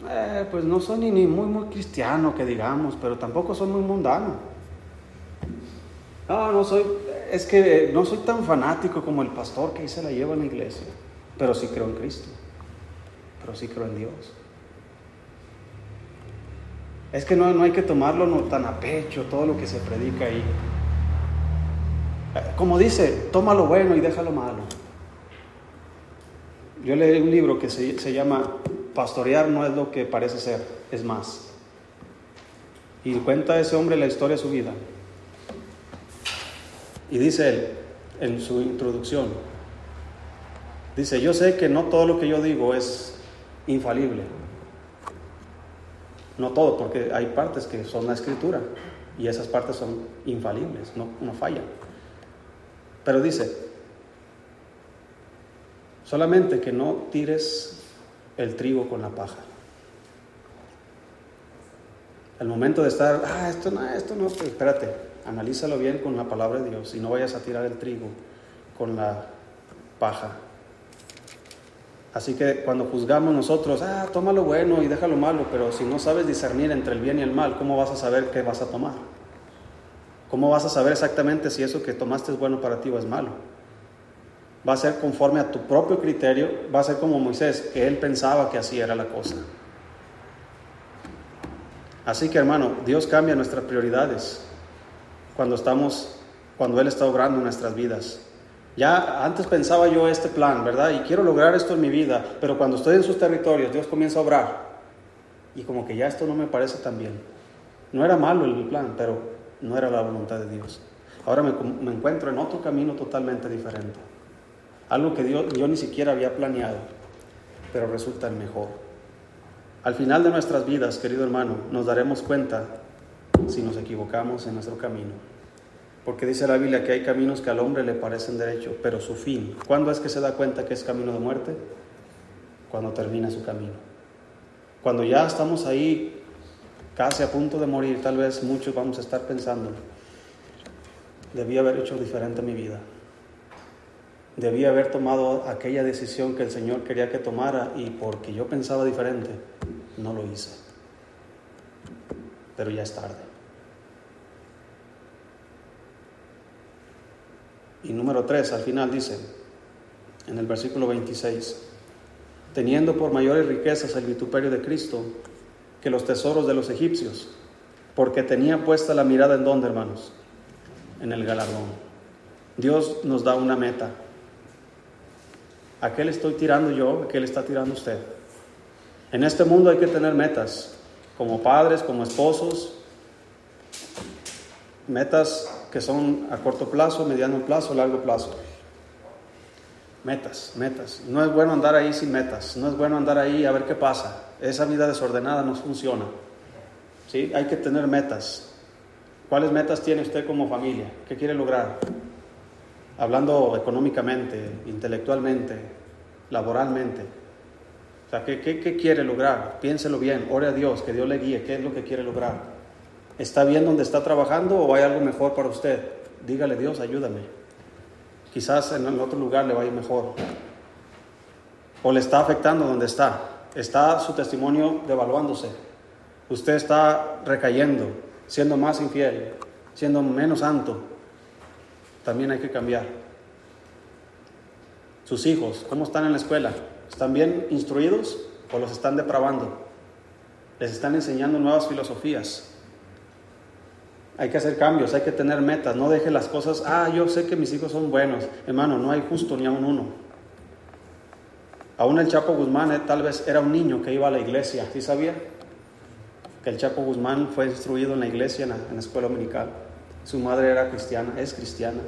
Eh, pues no soy ni, muy, muy cristiano, que digamos, pero tampoco soy muy mundano. No, no soy, es que no soy tan fanático como el pastor que ahí se la lleva en la iglesia, pero sí creo en Cristo, pero sí creo en Dios. Es que no, no hay que tomarlo tan a pecho todo lo que se predica ahí. Como dice, toma lo bueno y deja lo malo. Yo leí un libro que se, se llama Pastorear no es lo que parece ser, es más. Y cuenta ese hombre la historia de su vida. Y dice él en su introducción, dice, yo sé que no todo lo que yo digo es infalible. No todo, porque hay partes que son la escritura y esas partes son infalibles, no, no fallan. Pero dice, solamente que no tires el trigo con la paja. El momento de estar, ah, esto no, esto no, espérate, Analízalo bien con la palabra de Dios y no vayas a tirar el trigo con la paja. Así que cuando juzgamos nosotros, ah, toma lo bueno y deja lo malo, pero si no sabes discernir entre el bien y el mal, ¿cómo vas a saber qué vas a tomar? ¿Cómo vas a saber exactamente si eso que tomaste es bueno para ti o es malo? Va a ser conforme a tu propio criterio, va a ser como Moisés, que él pensaba que así era la cosa. Así que hermano, Dios cambia nuestras prioridades cuando estamos, cuando Él está obrando en nuestras vidas. Ya antes pensaba yo este plan, ¿verdad? Y quiero lograr esto en mi vida, pero cuando estoy en sus territorios, Dios comienza a obrar. Y como que ya esto no me parece tan bien. No era malo el plan, pero no era la voluntad de Dios. Ahora me, me encuentro en otro camino totalmente diferente. Algo que Dios, yo ni siquiera había planeado, pero resulta el mejor. Al final de nuestras vidas, querido hermano, nos daremos cuenta si nos equivocamos en nuestro camino. Porque dice la Biblia que hay caminos que al hombre le parecen derechos, pero su fin, ¿cuándo es que se da cuenta que es camino de muerte? Cuando termina su camino. Cuando ya estamos ahí casi a punto de morir, tal vez muchos vamos a estar pensando, debí haber hecho diferente mi vida. Debí haber tomado aquella decisión que el Señor quería que tomara y porque yo pensaba diferente, no lo hice. Pero ya es tarde. Y número 3, al final dice, en el versículo 26, teniendo por mayores riquezas el vituperio de Cristo que los tesoros de los egipcios, porque tenía puesta la mirada en dónde, hermanos, en el galardón. Dios nos da una meta. ¿A qué le estoy tirando yo? ¿A qué le está tirando usted? En este mundo hay que tener metas, como padres, como esposos, metas que son a corto plazo, mediano plazo, largo plazo. Metas, metas. No es bueno andar ahí sin metas, no es bueno andar ahí a ver qué pasa. Esa vida desordenada no funciona. ¿Sí? Hay que tener metas. ¿Cuáles metas tiene usted como familia? ¿Qué quiere lograr? Hablando económicamente, intelectualmente, laboralmente. O sea, ¿qué, qué, qué quiere lograr? Piénselo bien, ore a Dios, que Dios le guíe, ¿qué es lo que quiere lograr? ¿Está bien donde está trabajando o hay algo mejor para usted? Dígale, Dios, ayúdame. Quizás en otro lugar le vaya mejor. O le está afectando donde está. Está su testimonio devaluándose. Usted está recayendo, siendo más infiel, siendo menos santo. También hay que cambiar. Sus hijos, ¿cómo están en la escuela? ¿Están bien instruidos o los están depravando? Les están enseñando nuevas filosofías. Hay que hacer cambios, hay que tener metas, no deje las cosas, ah, yo sé que mis hijos son buenos. Hermano, no hay justo ni aún uno. Aún el Chapo Guzmán eh, tal vez era un niño que iba a la iglesia, ¿sí sabía? Que el Chapo Guzmán fue instruido en la iglesia, en la, en la escuela dominical. Su madre era cristiana, es cristiana.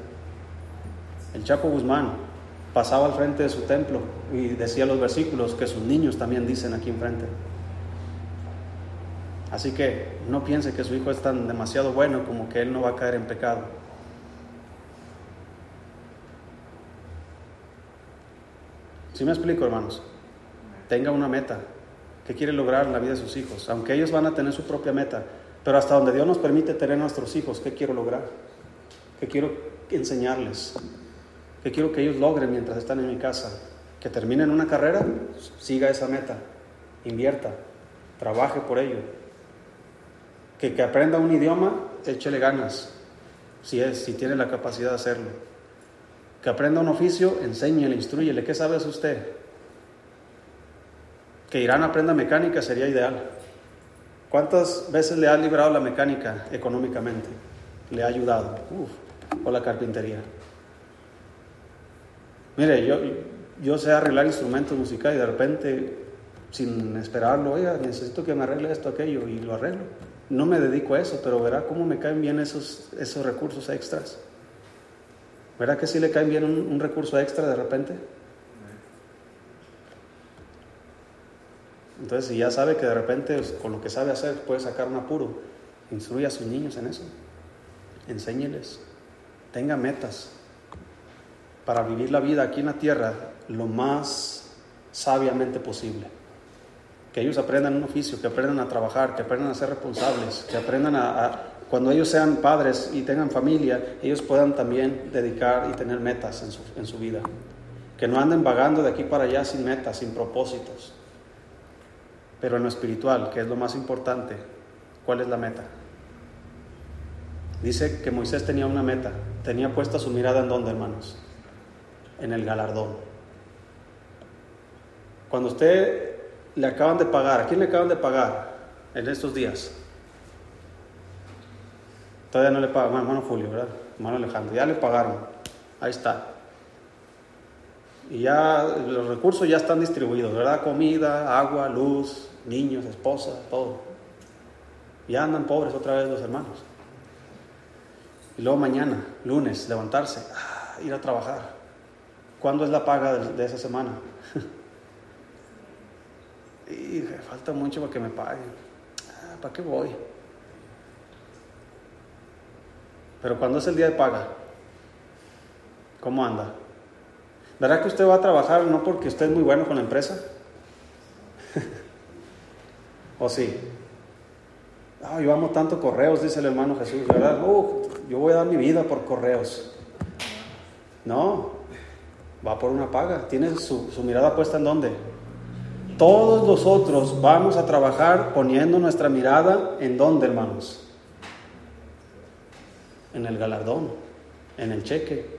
El Chapo Guzmán pasaba al frente de su templo y decía los versículos que sus niños también dicen aquí enfrente. Así que no piense que su hijo es tan demasiado bueno como que él no va a caer en pecado. ¿Sí me explico, hermanos? Tenga una meta. ¿Qué quiere lograr en la vida de sus hijos? Aunque ellos van a tener su propia meta. Pero hasta donde Dios nos permite tener a nuestros hijos, ¿qué quiero lograr? ¿Qué quiero enseñarles? ¿Qué quiero que ellos logren mientras están en mi casa? Que terminen una carrera, siga esa meta, invierta, trabaje por ello, que, aprenda un idioma, échele ganas, si es, si tiene la capacidad de hacerlo. Que aprenda un oficio, enséñele, instruyele. ¿Qué sabes usted? Que Irán aprenda mecánica sería ideal. ¿Cuántas veces le ha librado la mecánica económicamente? Le ha ayudado. o la carpintería. Mire, yo, yo sé arreglar instrumentos musicales y de repente, sin esperarlo, oiga, necesito que me arregle esto, aquello, y lo arreglo. No me dedico a eso, pero verá cómo me caen bien esos, esos recursos extras. ¿Verá que sí le caen bien un, recurso extra de repente? Entonces, si ya sabe que de repente pues, con lo que sabe hacer puede sacar un apuro, instruya a sus niños en eso. Enséñeles. Tenga metas para vivir la vida aquí en la tierra lo más sabiamente posible que ellos aprendan un oficio, que aprendan a trabajar, que aprendan a ser responsables, que aprendan a, cuando ellos sean padres y tengan familia, ellos puedan también dedicar y tener metas en su, en su vida. Que no anden vagando de aquí para allá sin metas, sin propósitos. Pero en lo espiritual, que es lo más importante, ¿cuál es la meta? Dice que Moisés tenía una meta, tenía puesta su mirada en dónde, hermanos? En el galardón. Cuando usted le acaban de pagar, ¿a quién le acaban de pagar en estos días? Todavía no le pagan, hermano Julio, ¿verdad? Hermano Alejandro, ya le pagaron, ahí está. Y ya los recursos ya están distribuidos, ¿verdad? Comida, agua, luz, niños, esposa, todo. Ya andan pobres otra vez los hermanos. Y luego mañana, lunes, levantarse, ah, ir a trabajar. ¿Cuándo es la paga de, esa semana? falta mucho para que me paguen. Ah, ¿Para qué voy? Pero cuando es el día de paga, ¿cómo anda? ¿Verdad que usted va a trabajar no porque usted es muy bueno con la empresa? ¿O sí? Ah, yo amo tanto correos, dice el hermano Jesús, ¿verdad? Uh, yo voy a dar mi vida por correos. No, va por una paga. Tiene su, su mirada puesta en dónde? Todos nosotros vamos a trabajar poniendo nuestra mirada en dónde, hermanos? En el galardón, en el cheque,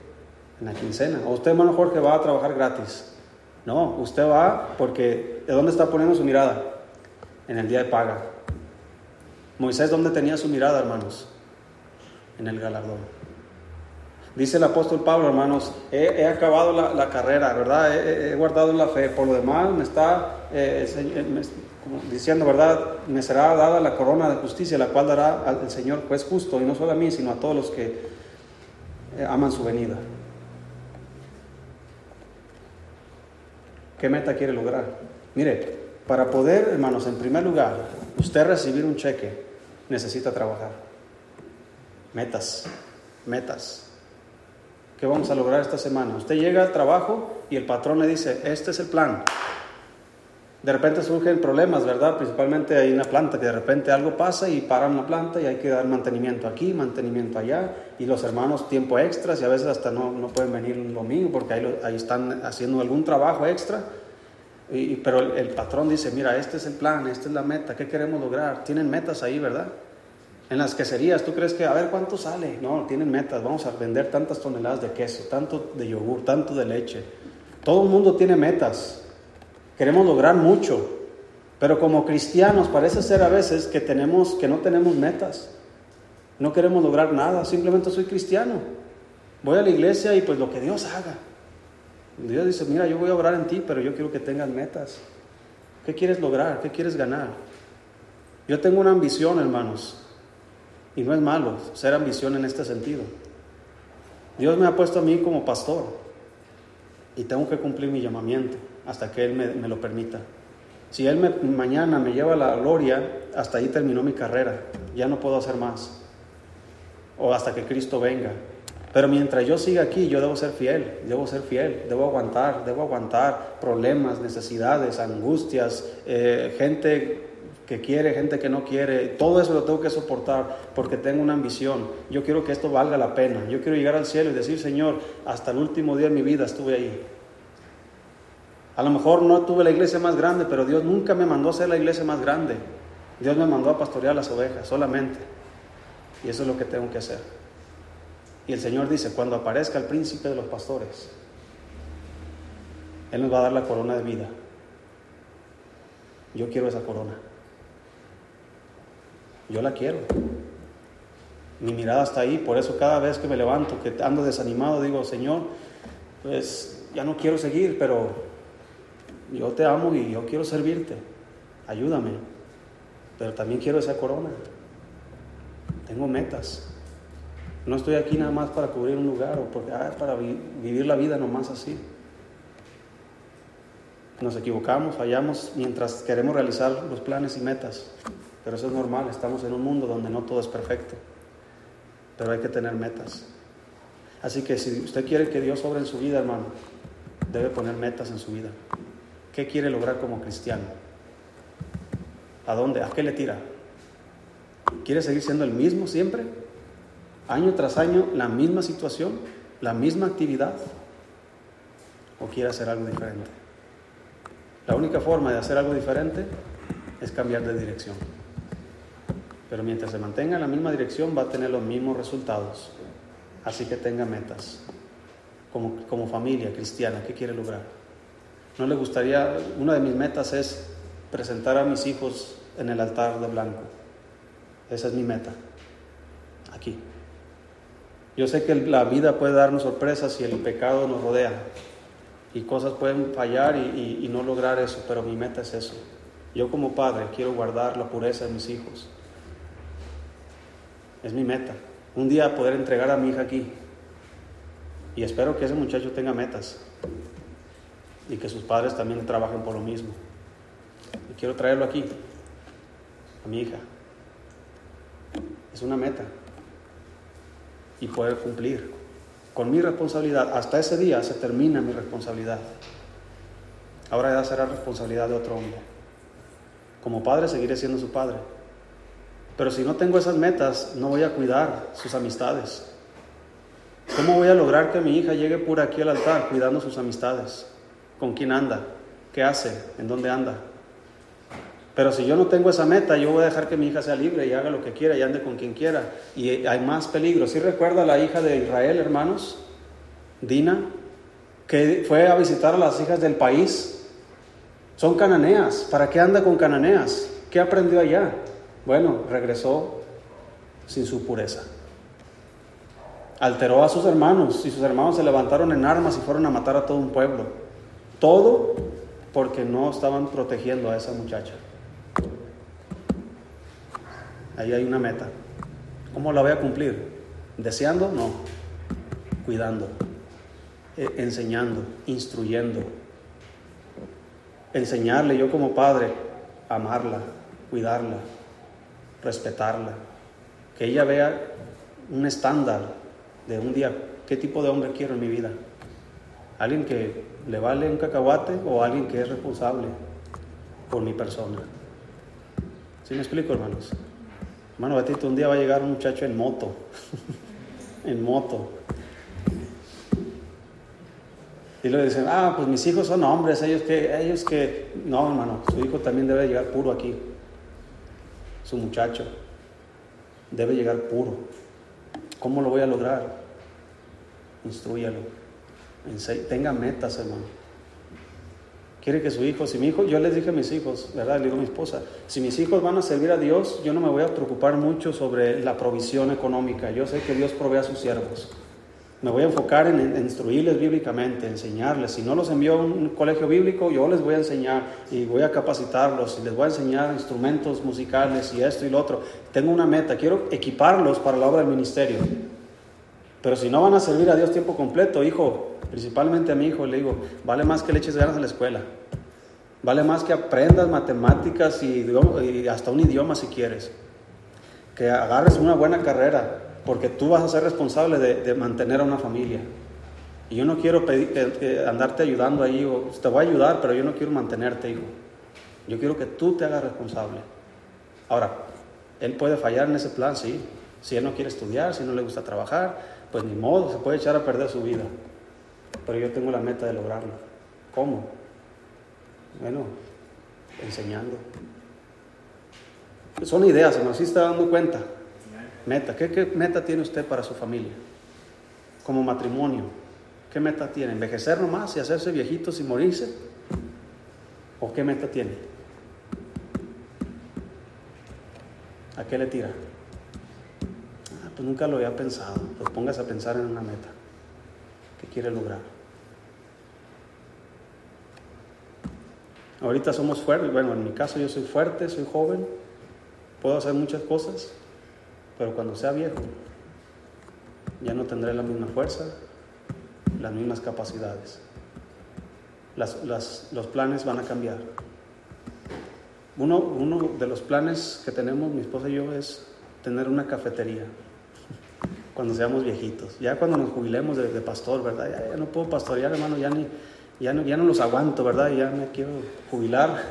en la quincena. O usted, hermano Jorge, va a trabajar gratis. No, usted va porque ¿de dónde está poniendo su mirada? En el día de paga. Moisés, ¿dónde tenía su mirada, hermanos? En el galardón. Dice el apóstol Pablo, hermanos, he, acabado la, carrera, ¿verdad? He, guardado la fe. Por lo demás, me está eh, diciendo, ¿verdad? Me será dada la corona de justicia, la cual dará al Señor juez justo, y no solo a mí, sino a todos los que eh, aman su venida. ¿Qué meta quiere lograr? Mire, para poder, hermanos, en primer lugar, usted recibir un cheque, necesita trabajar. Metas, metas. ¿Qué vamos a lograr esta semana? Usted llega al trabajo y el patrón le dice, este es el plan. De repente surgen problemas, ¿verdad? Principalmente hay una planta que de repente algo pasa y paran la planta y hay que dar mantenimiento aquí, mantenimiento allá, y los hermanos tiempo extras y a veces hasta no, no pueden venir un domingo porque ahí, ahí están haciendo algún trabajo extra. Y, pero el, el, patrón dice, mira, este es el plan, esta es la meta, ¿qué queremos lograr? Tienen metas ahí, ¿verdad? En las queserías, ¿tú crees que, a ver, cuánto sale? No, tienen metas, vamos a vender tantas toneladas de queso, tanto de yogur, tanto de leche. Todo el mundo tiene metas. Queremos lograr mucho, pero como cristianos parece ser a veces que tenemos que no tenemos metas. No queremos lograr nada, simplemente soy cristiano. Voy a la iglesia y pues lo que Dios haga. Dios dice, mira, yo voy a orar en ti, pero yo quiero que tengas metas. ¿Qué quieres lograr? ¿Qué quieres ganar? Yo tengo una ambición, hermanos, y no es malo ser ambición en este sentido. Dios me ha puesto a mí como pastor y tengo que cumplir mi llamamiento hasta que Él me, lo permita. Si Él mañana me lleva a la gloria, hasta ahí terminó mi carrera, ya no puedo hacer más. O hasta que Cristo venga. Pero mientras yo siga aquí, yo debo ser fiel, debo ser fiel, debo aguantar, debo aguantar problemas, necesidades, angustias, eh, gente que quiere, gente que no quiere, todo eso lo tengo que soportar porque tengo una ambición. Yo quiero que esto valga la pena. Yo quiero llegar al cielo y decir, Señor, hasta el último día de mi vida estuve ahí. A lo mejor no tuve la iglesia más grande, pero Dios nunca me mandó a ser la iglesia más grande. Dios me mandó a pastorear las ovejas solamente. Y eso es lo que tengo que hacer. Y el Señor dice, cuando aparezca el príncipe de los pastores, Él nos va a dar la corona de vida. Yo quiero esa corona. Yo la quiero. Mi mirada está ahí, por eso cada vez que me levanto, que ando desanimado, digo, Señor, pues ya no quiero seguir, pero yo te amo y yo quiero servirte, ayúdame, pero también quiero esa corona. Tengo metas. No estoy aquí nada más para cubrir un lugar o porque, ah, para vivir la vida nomás así. Nos equivocamos, fallamos mientras queremos realizar los planes y metas, pero eso es normal, estamos en un mundo donde no todo es perfecto, pero hay que tener metas. Así que si usted quiere que Dios sobre en su vida, hermano, debe poner metas en su vida. ¿Qué quiere lograr como cristiano? ¿A dónde? ¿A qué le tira? ¿Quiere seguir siendo el mismo siempre? Año tras año, la misma situación, la misma actividad. o quiere hacer algo diferente. La única forma de hacer algo diferente es cambiar de dirección. Pero mientras se mantenga en la misma dirección va a tener los mismos resultados. Así que tenga metas. Como, como familia cristiana, ¿qué quiere lograr? No le gustaría, una de mis metas es presentar a mis hijos en el altar de blanco. Esa es mi meta. Aquí. Yo sé que la vida puede darnos sorpresas y el pecado nos rodea. Y cosas pueden fallar y, y no lograr eso, pero mi meta es eso. Yo como padre quiero guardar la pureza de mis hijos. Es mi meta. Un día poder entregar a mi hija aquí. Y espero que ese muchacho tenga metas. Y que sus padres también trabajen por lo mismo. Y quiero traerlo aquí, a mi hija. Es una meta. Y poder cumplir con mi responsabilidad. Hasta ese día se termina mi responsabilidad. Ahora ya será responsabilidad de otro hombre. Como padre seguiré siendo su padre. Pero si no tengo esas metas, no voy a cuidar sus amistades. ¿Cómo voy a lograr que mi hija llegue por aquí al altar cuidando sus amistades? ¿Con quién anda? ¿Qué hace? ¿En dónde anda? Pero si yo no tengo esa meta, yo voy a dejar que mi hija sea libre y haga lo que quiera y ande con quien quiera. Y hay más peligro. ¿Sí recuerda la hija de Israel, hermanos? Dina, que fue a visitar a las hijas del país. Son cananeas. ¿Para qué anda con cananeas? ¿Qué aprendió allá? Bueno, regresó sin su pureza. Alteró a sus hermanos y sus hermanos se levantaron en armas y fueron a matar a todo un pueblo. Todo porque no estaban protegiendo a esa muchacha. Ahí hay una meta. ¿Cómo la voy a cumplir? ¿Deseando? No. Cuidando, eh, enseñando, instruyendo. Enseñarle yo como padre, amarla, cuidarla, respetarla, que ella vea un estándar de un día, qué tipo de hombre quiero en mi vida. Alguien que le vale un cacahuate o alguien que es responsable por mi persona. ¿Sí me explico, hermanos? Hermano Betito, un día va a llegar un muchacho en moto, en moto. Y le dicen, ah, pues mis hijos son hombres, ellos que, ellos que, no, hermano, su hijo también debe llegar puro aquí su muchacho. Debe llegar puro. ¿Cómo lo voy a lograr? Instruyalo. Tenga metas, hermano. Quiere que su hijo, si mi hijo, yo les dije a mis hijos, ¿verdad? Le digo a mi esposa, si mis hijos van a servir a Dios, yo no me voy a preocupar mucho sobre la provisión económica. Yo sé que Dios provee a sus siervos. Me voy a enfocar en, instruirles bíblicamente, enseñarles. Si no los envío a un colegio bíblico, yo les voy a enseñar y voy a capacitarlos y les voy a enseñar instrumentos musicales y esto y lo otro. Tengo una meta, quiero equiparlos para la obra del ministerio. Pero si no van a servir a Dios tiempo completo, hijo, principalmente a mi hijo, le digo, vale más que le eches ganas a la escuela. Vale más que aprendas matemáticas y, y hasta un idioma si quieres. Que agarres una buena carrera, porque tú vas a ser responsable de, mantener a una familia. Y yo no quiero pedir, andarte ayudando ahí, o te voy a ayudar, pero yo no quiero mantenerte, hijo. Yo quiero que tú te hagas responsable. Ahora, él puede fallar en ese plan, sí. Si él no quiere estudiar, si no le gusta trabajar, pues ni modo, se puede echar a perder su vida. Pero yo tengo la meta de lograrlo. ¿Cómo? Bueno, enseñando. Son ideas, hermano, sí está dando cuenta. Meta. ¿Qué, meta tiene usted para su familia? Como matrimonio. ¿Qué meta tiene? ¿Envejecer nomás y hacerse viejitos y morirse? ¿O qué meta tiene? ¿A qué le tira? Ah, pues nunca lo había pensado. Pues póngase a pensar en una meta. ¿Qué quiere lograr? Ahorita somos fuertes. Bueno, en mi caso yo soy fuerte, soy joven. Puedo hacer muchas cosas. Pero cuando sea viejo, ya no tendré la misma fuerza, las mismas capacidades. los planes van a cambiar. Uno, uno, de los planes que tenemos mi esposa y yo es tener una cafetería cuando seamos viejitos. Ya cuando nos jubilemos de, pastor, ¿verdad? Ya, no puedo pastorear, hermano, ya, ni, ya, no, ya no los aguanto, ¿verdad? Ya me quiero jubilar.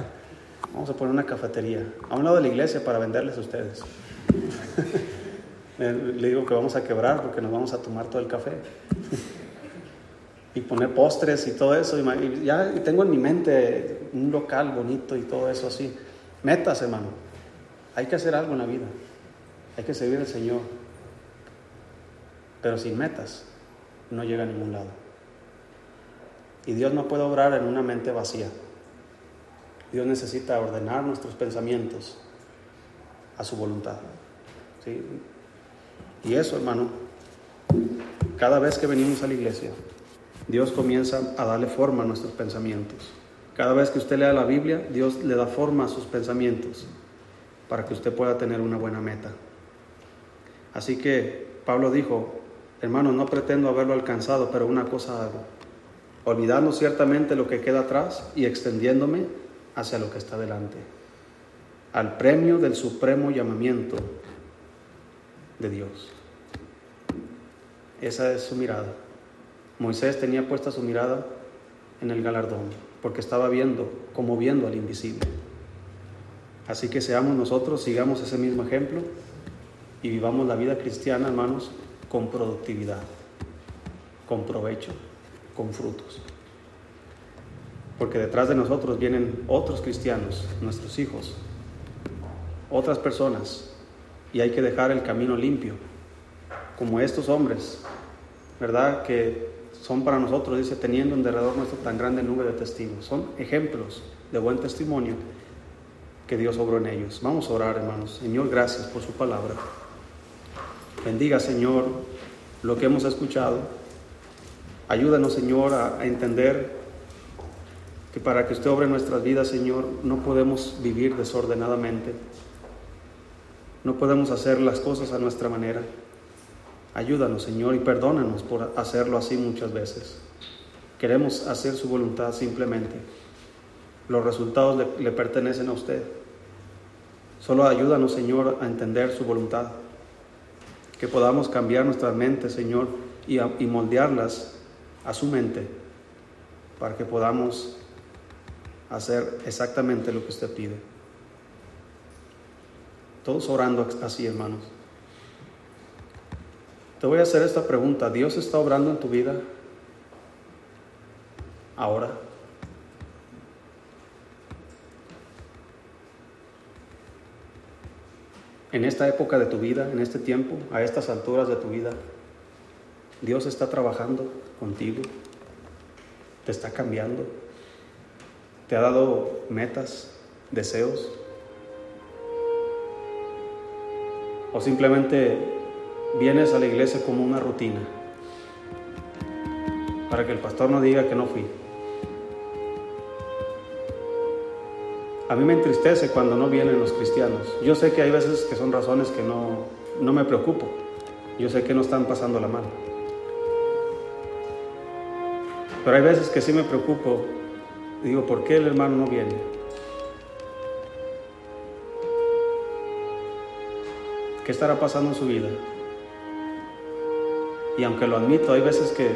Vamos a poner una cafetería a un lado de la iglesia para venderles a ustedes. Le digo que vamos a quebrar porque nos vamos a tomar todo el café. y poner postres y todo eso. Y ya tengo en mi mente un local bonito y todo eso así. Metas, hermano. Hay que hacer algo en la vida. Hay que servir al Señor. Pero sin metas no llega a ningún lado. Y Dios no puede obrar en una mente vacía. Dios necesita ordenar nuestros pensamientos a su voluntad. ¿Sí? Y eso, hermano, cada vez que venimos a la iglesia, Dios comienza a darle forma a nuestros pensamientos. Cada vez que usted lea la Biblia, Dios le da forma a sus pensamientos para que usted pueda tener una buena meta. Así que Pablo dijo, hermano, no pretendo haberlo alcanzado, pero una cosa hago, olvidando ciertamente lo que queda atrás y extendiéndome hacia lo que está delante, al premio del supremo llamamiento de Dios. Esa es su mirada. Moisés tenía puesta su mirada en el galardón, porque estaba viendo, como viendo al invisible. Así que seamos nosotros, sigamos ese mismo ejemplo y vivamos la vida cristiana, hermanos, con productividad, con provecho, con frutos. Porque detrás de nosotros vienen otros cristianos, nuestros hijos, otras personas, y hay que dejar el camino limpio, como estos hombres, ¿verdad? Que son para nosotros, dice, teniendo en derredor nuestro tan grande nube de testigos. Son ejemplos de buen testimonio que Dios obró en ellos. Vamos a orar, hermanos. Señor, gracias por su palabra. Bendiga, Señor, lo que hemos escuchado. Ayúdanos, Señor, a, entender que para que usted obre nuestras vidas, Señor, no podemos vivir desordenadamente. No podemos hacer las cosas a nuestra manera. Ayúdanos, Señor, y perdónanos por hacerlo así muchas veces. Queremos hacer su voluntad simplemente. Los resultados le, pertenecen a usted. Solo ayúdanos, Señor, a entender su voluntad. Que podamos cambiar nuestras mentes, Señor, y, moldearlas a su mente para que podamos hacer exactamente lo que usted pide. Todos orando así, hermanos. Te voy a hacer esta pregunta. ¿Dios está obrando en tu vida ahora? En esta época de tu vida, en este tiempo, a estas alturas de tu vida, Dios está trabajando contigo, te está cambiando, te ha dado metas, deseos, o simplemente vienes a la iglesia como una rutina, para que el pastor no diga que no fui. A mí me entristece cuando no vienen los cristianos. Yo sé que hay veces que son razones que no, no me preocupo. Yo sé que no están pasando la mano. Pero hay veces que sí me preocupo. Digo, ¿por qué el hermano no viene? ¿Qué estará pasando en su vida? Y aunque lo admito, hay veces que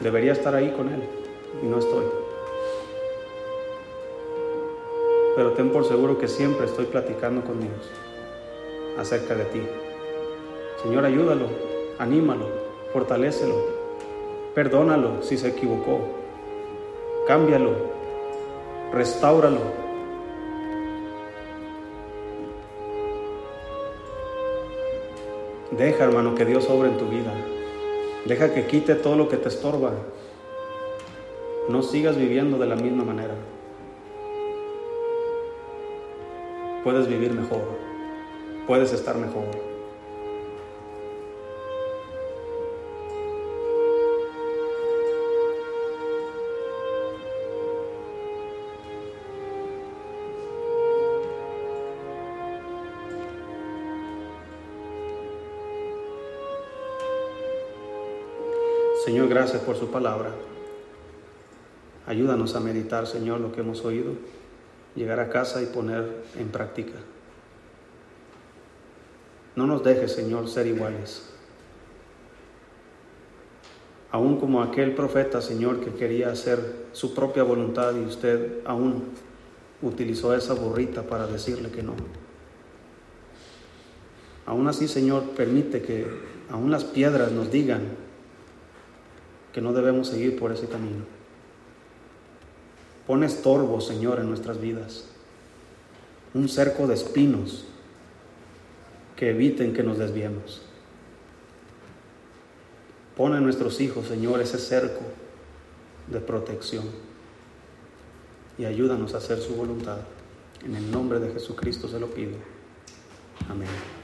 debería estar ahí con Él y no estoy. Pero ten por seguro que siempre estoy platicando con Dios acerca de ti. Señor, ayúdalo, anímalo, fortalécelo, perdónalo si se equivocó, cámbialo, restáuralo Deja, hermano, que Dios obre en tu vida. Deja que quite todo lo que te estorba. No sigas viviendo de la misma manera. Puedes vivir mejor. Puedes estar mejor. Señor, gracias por su palabra. Ayúdanos a meditar, Señor, lo que hemos oído, llegar a casa y poner en práctica. No nos dejes, Señor, ser iguales. Aún como aquel profeta, Señor, que quería hacer su propia voluntad y usted aún utilizó esa burrita para decirle que no. Aún así, Señor, permite que aún las piedras nos digan que no debemos seguir por ese camino. Pon estorbo, Señor, en nuestras vidas. Un cerco de espinos que eviten que nos desviemos. Pon en nuestros hijos, Señor, ese cerco de protección y ayúdanos a hacer su voluntad. En el nombre de Jesucristo se lo pido. Amén.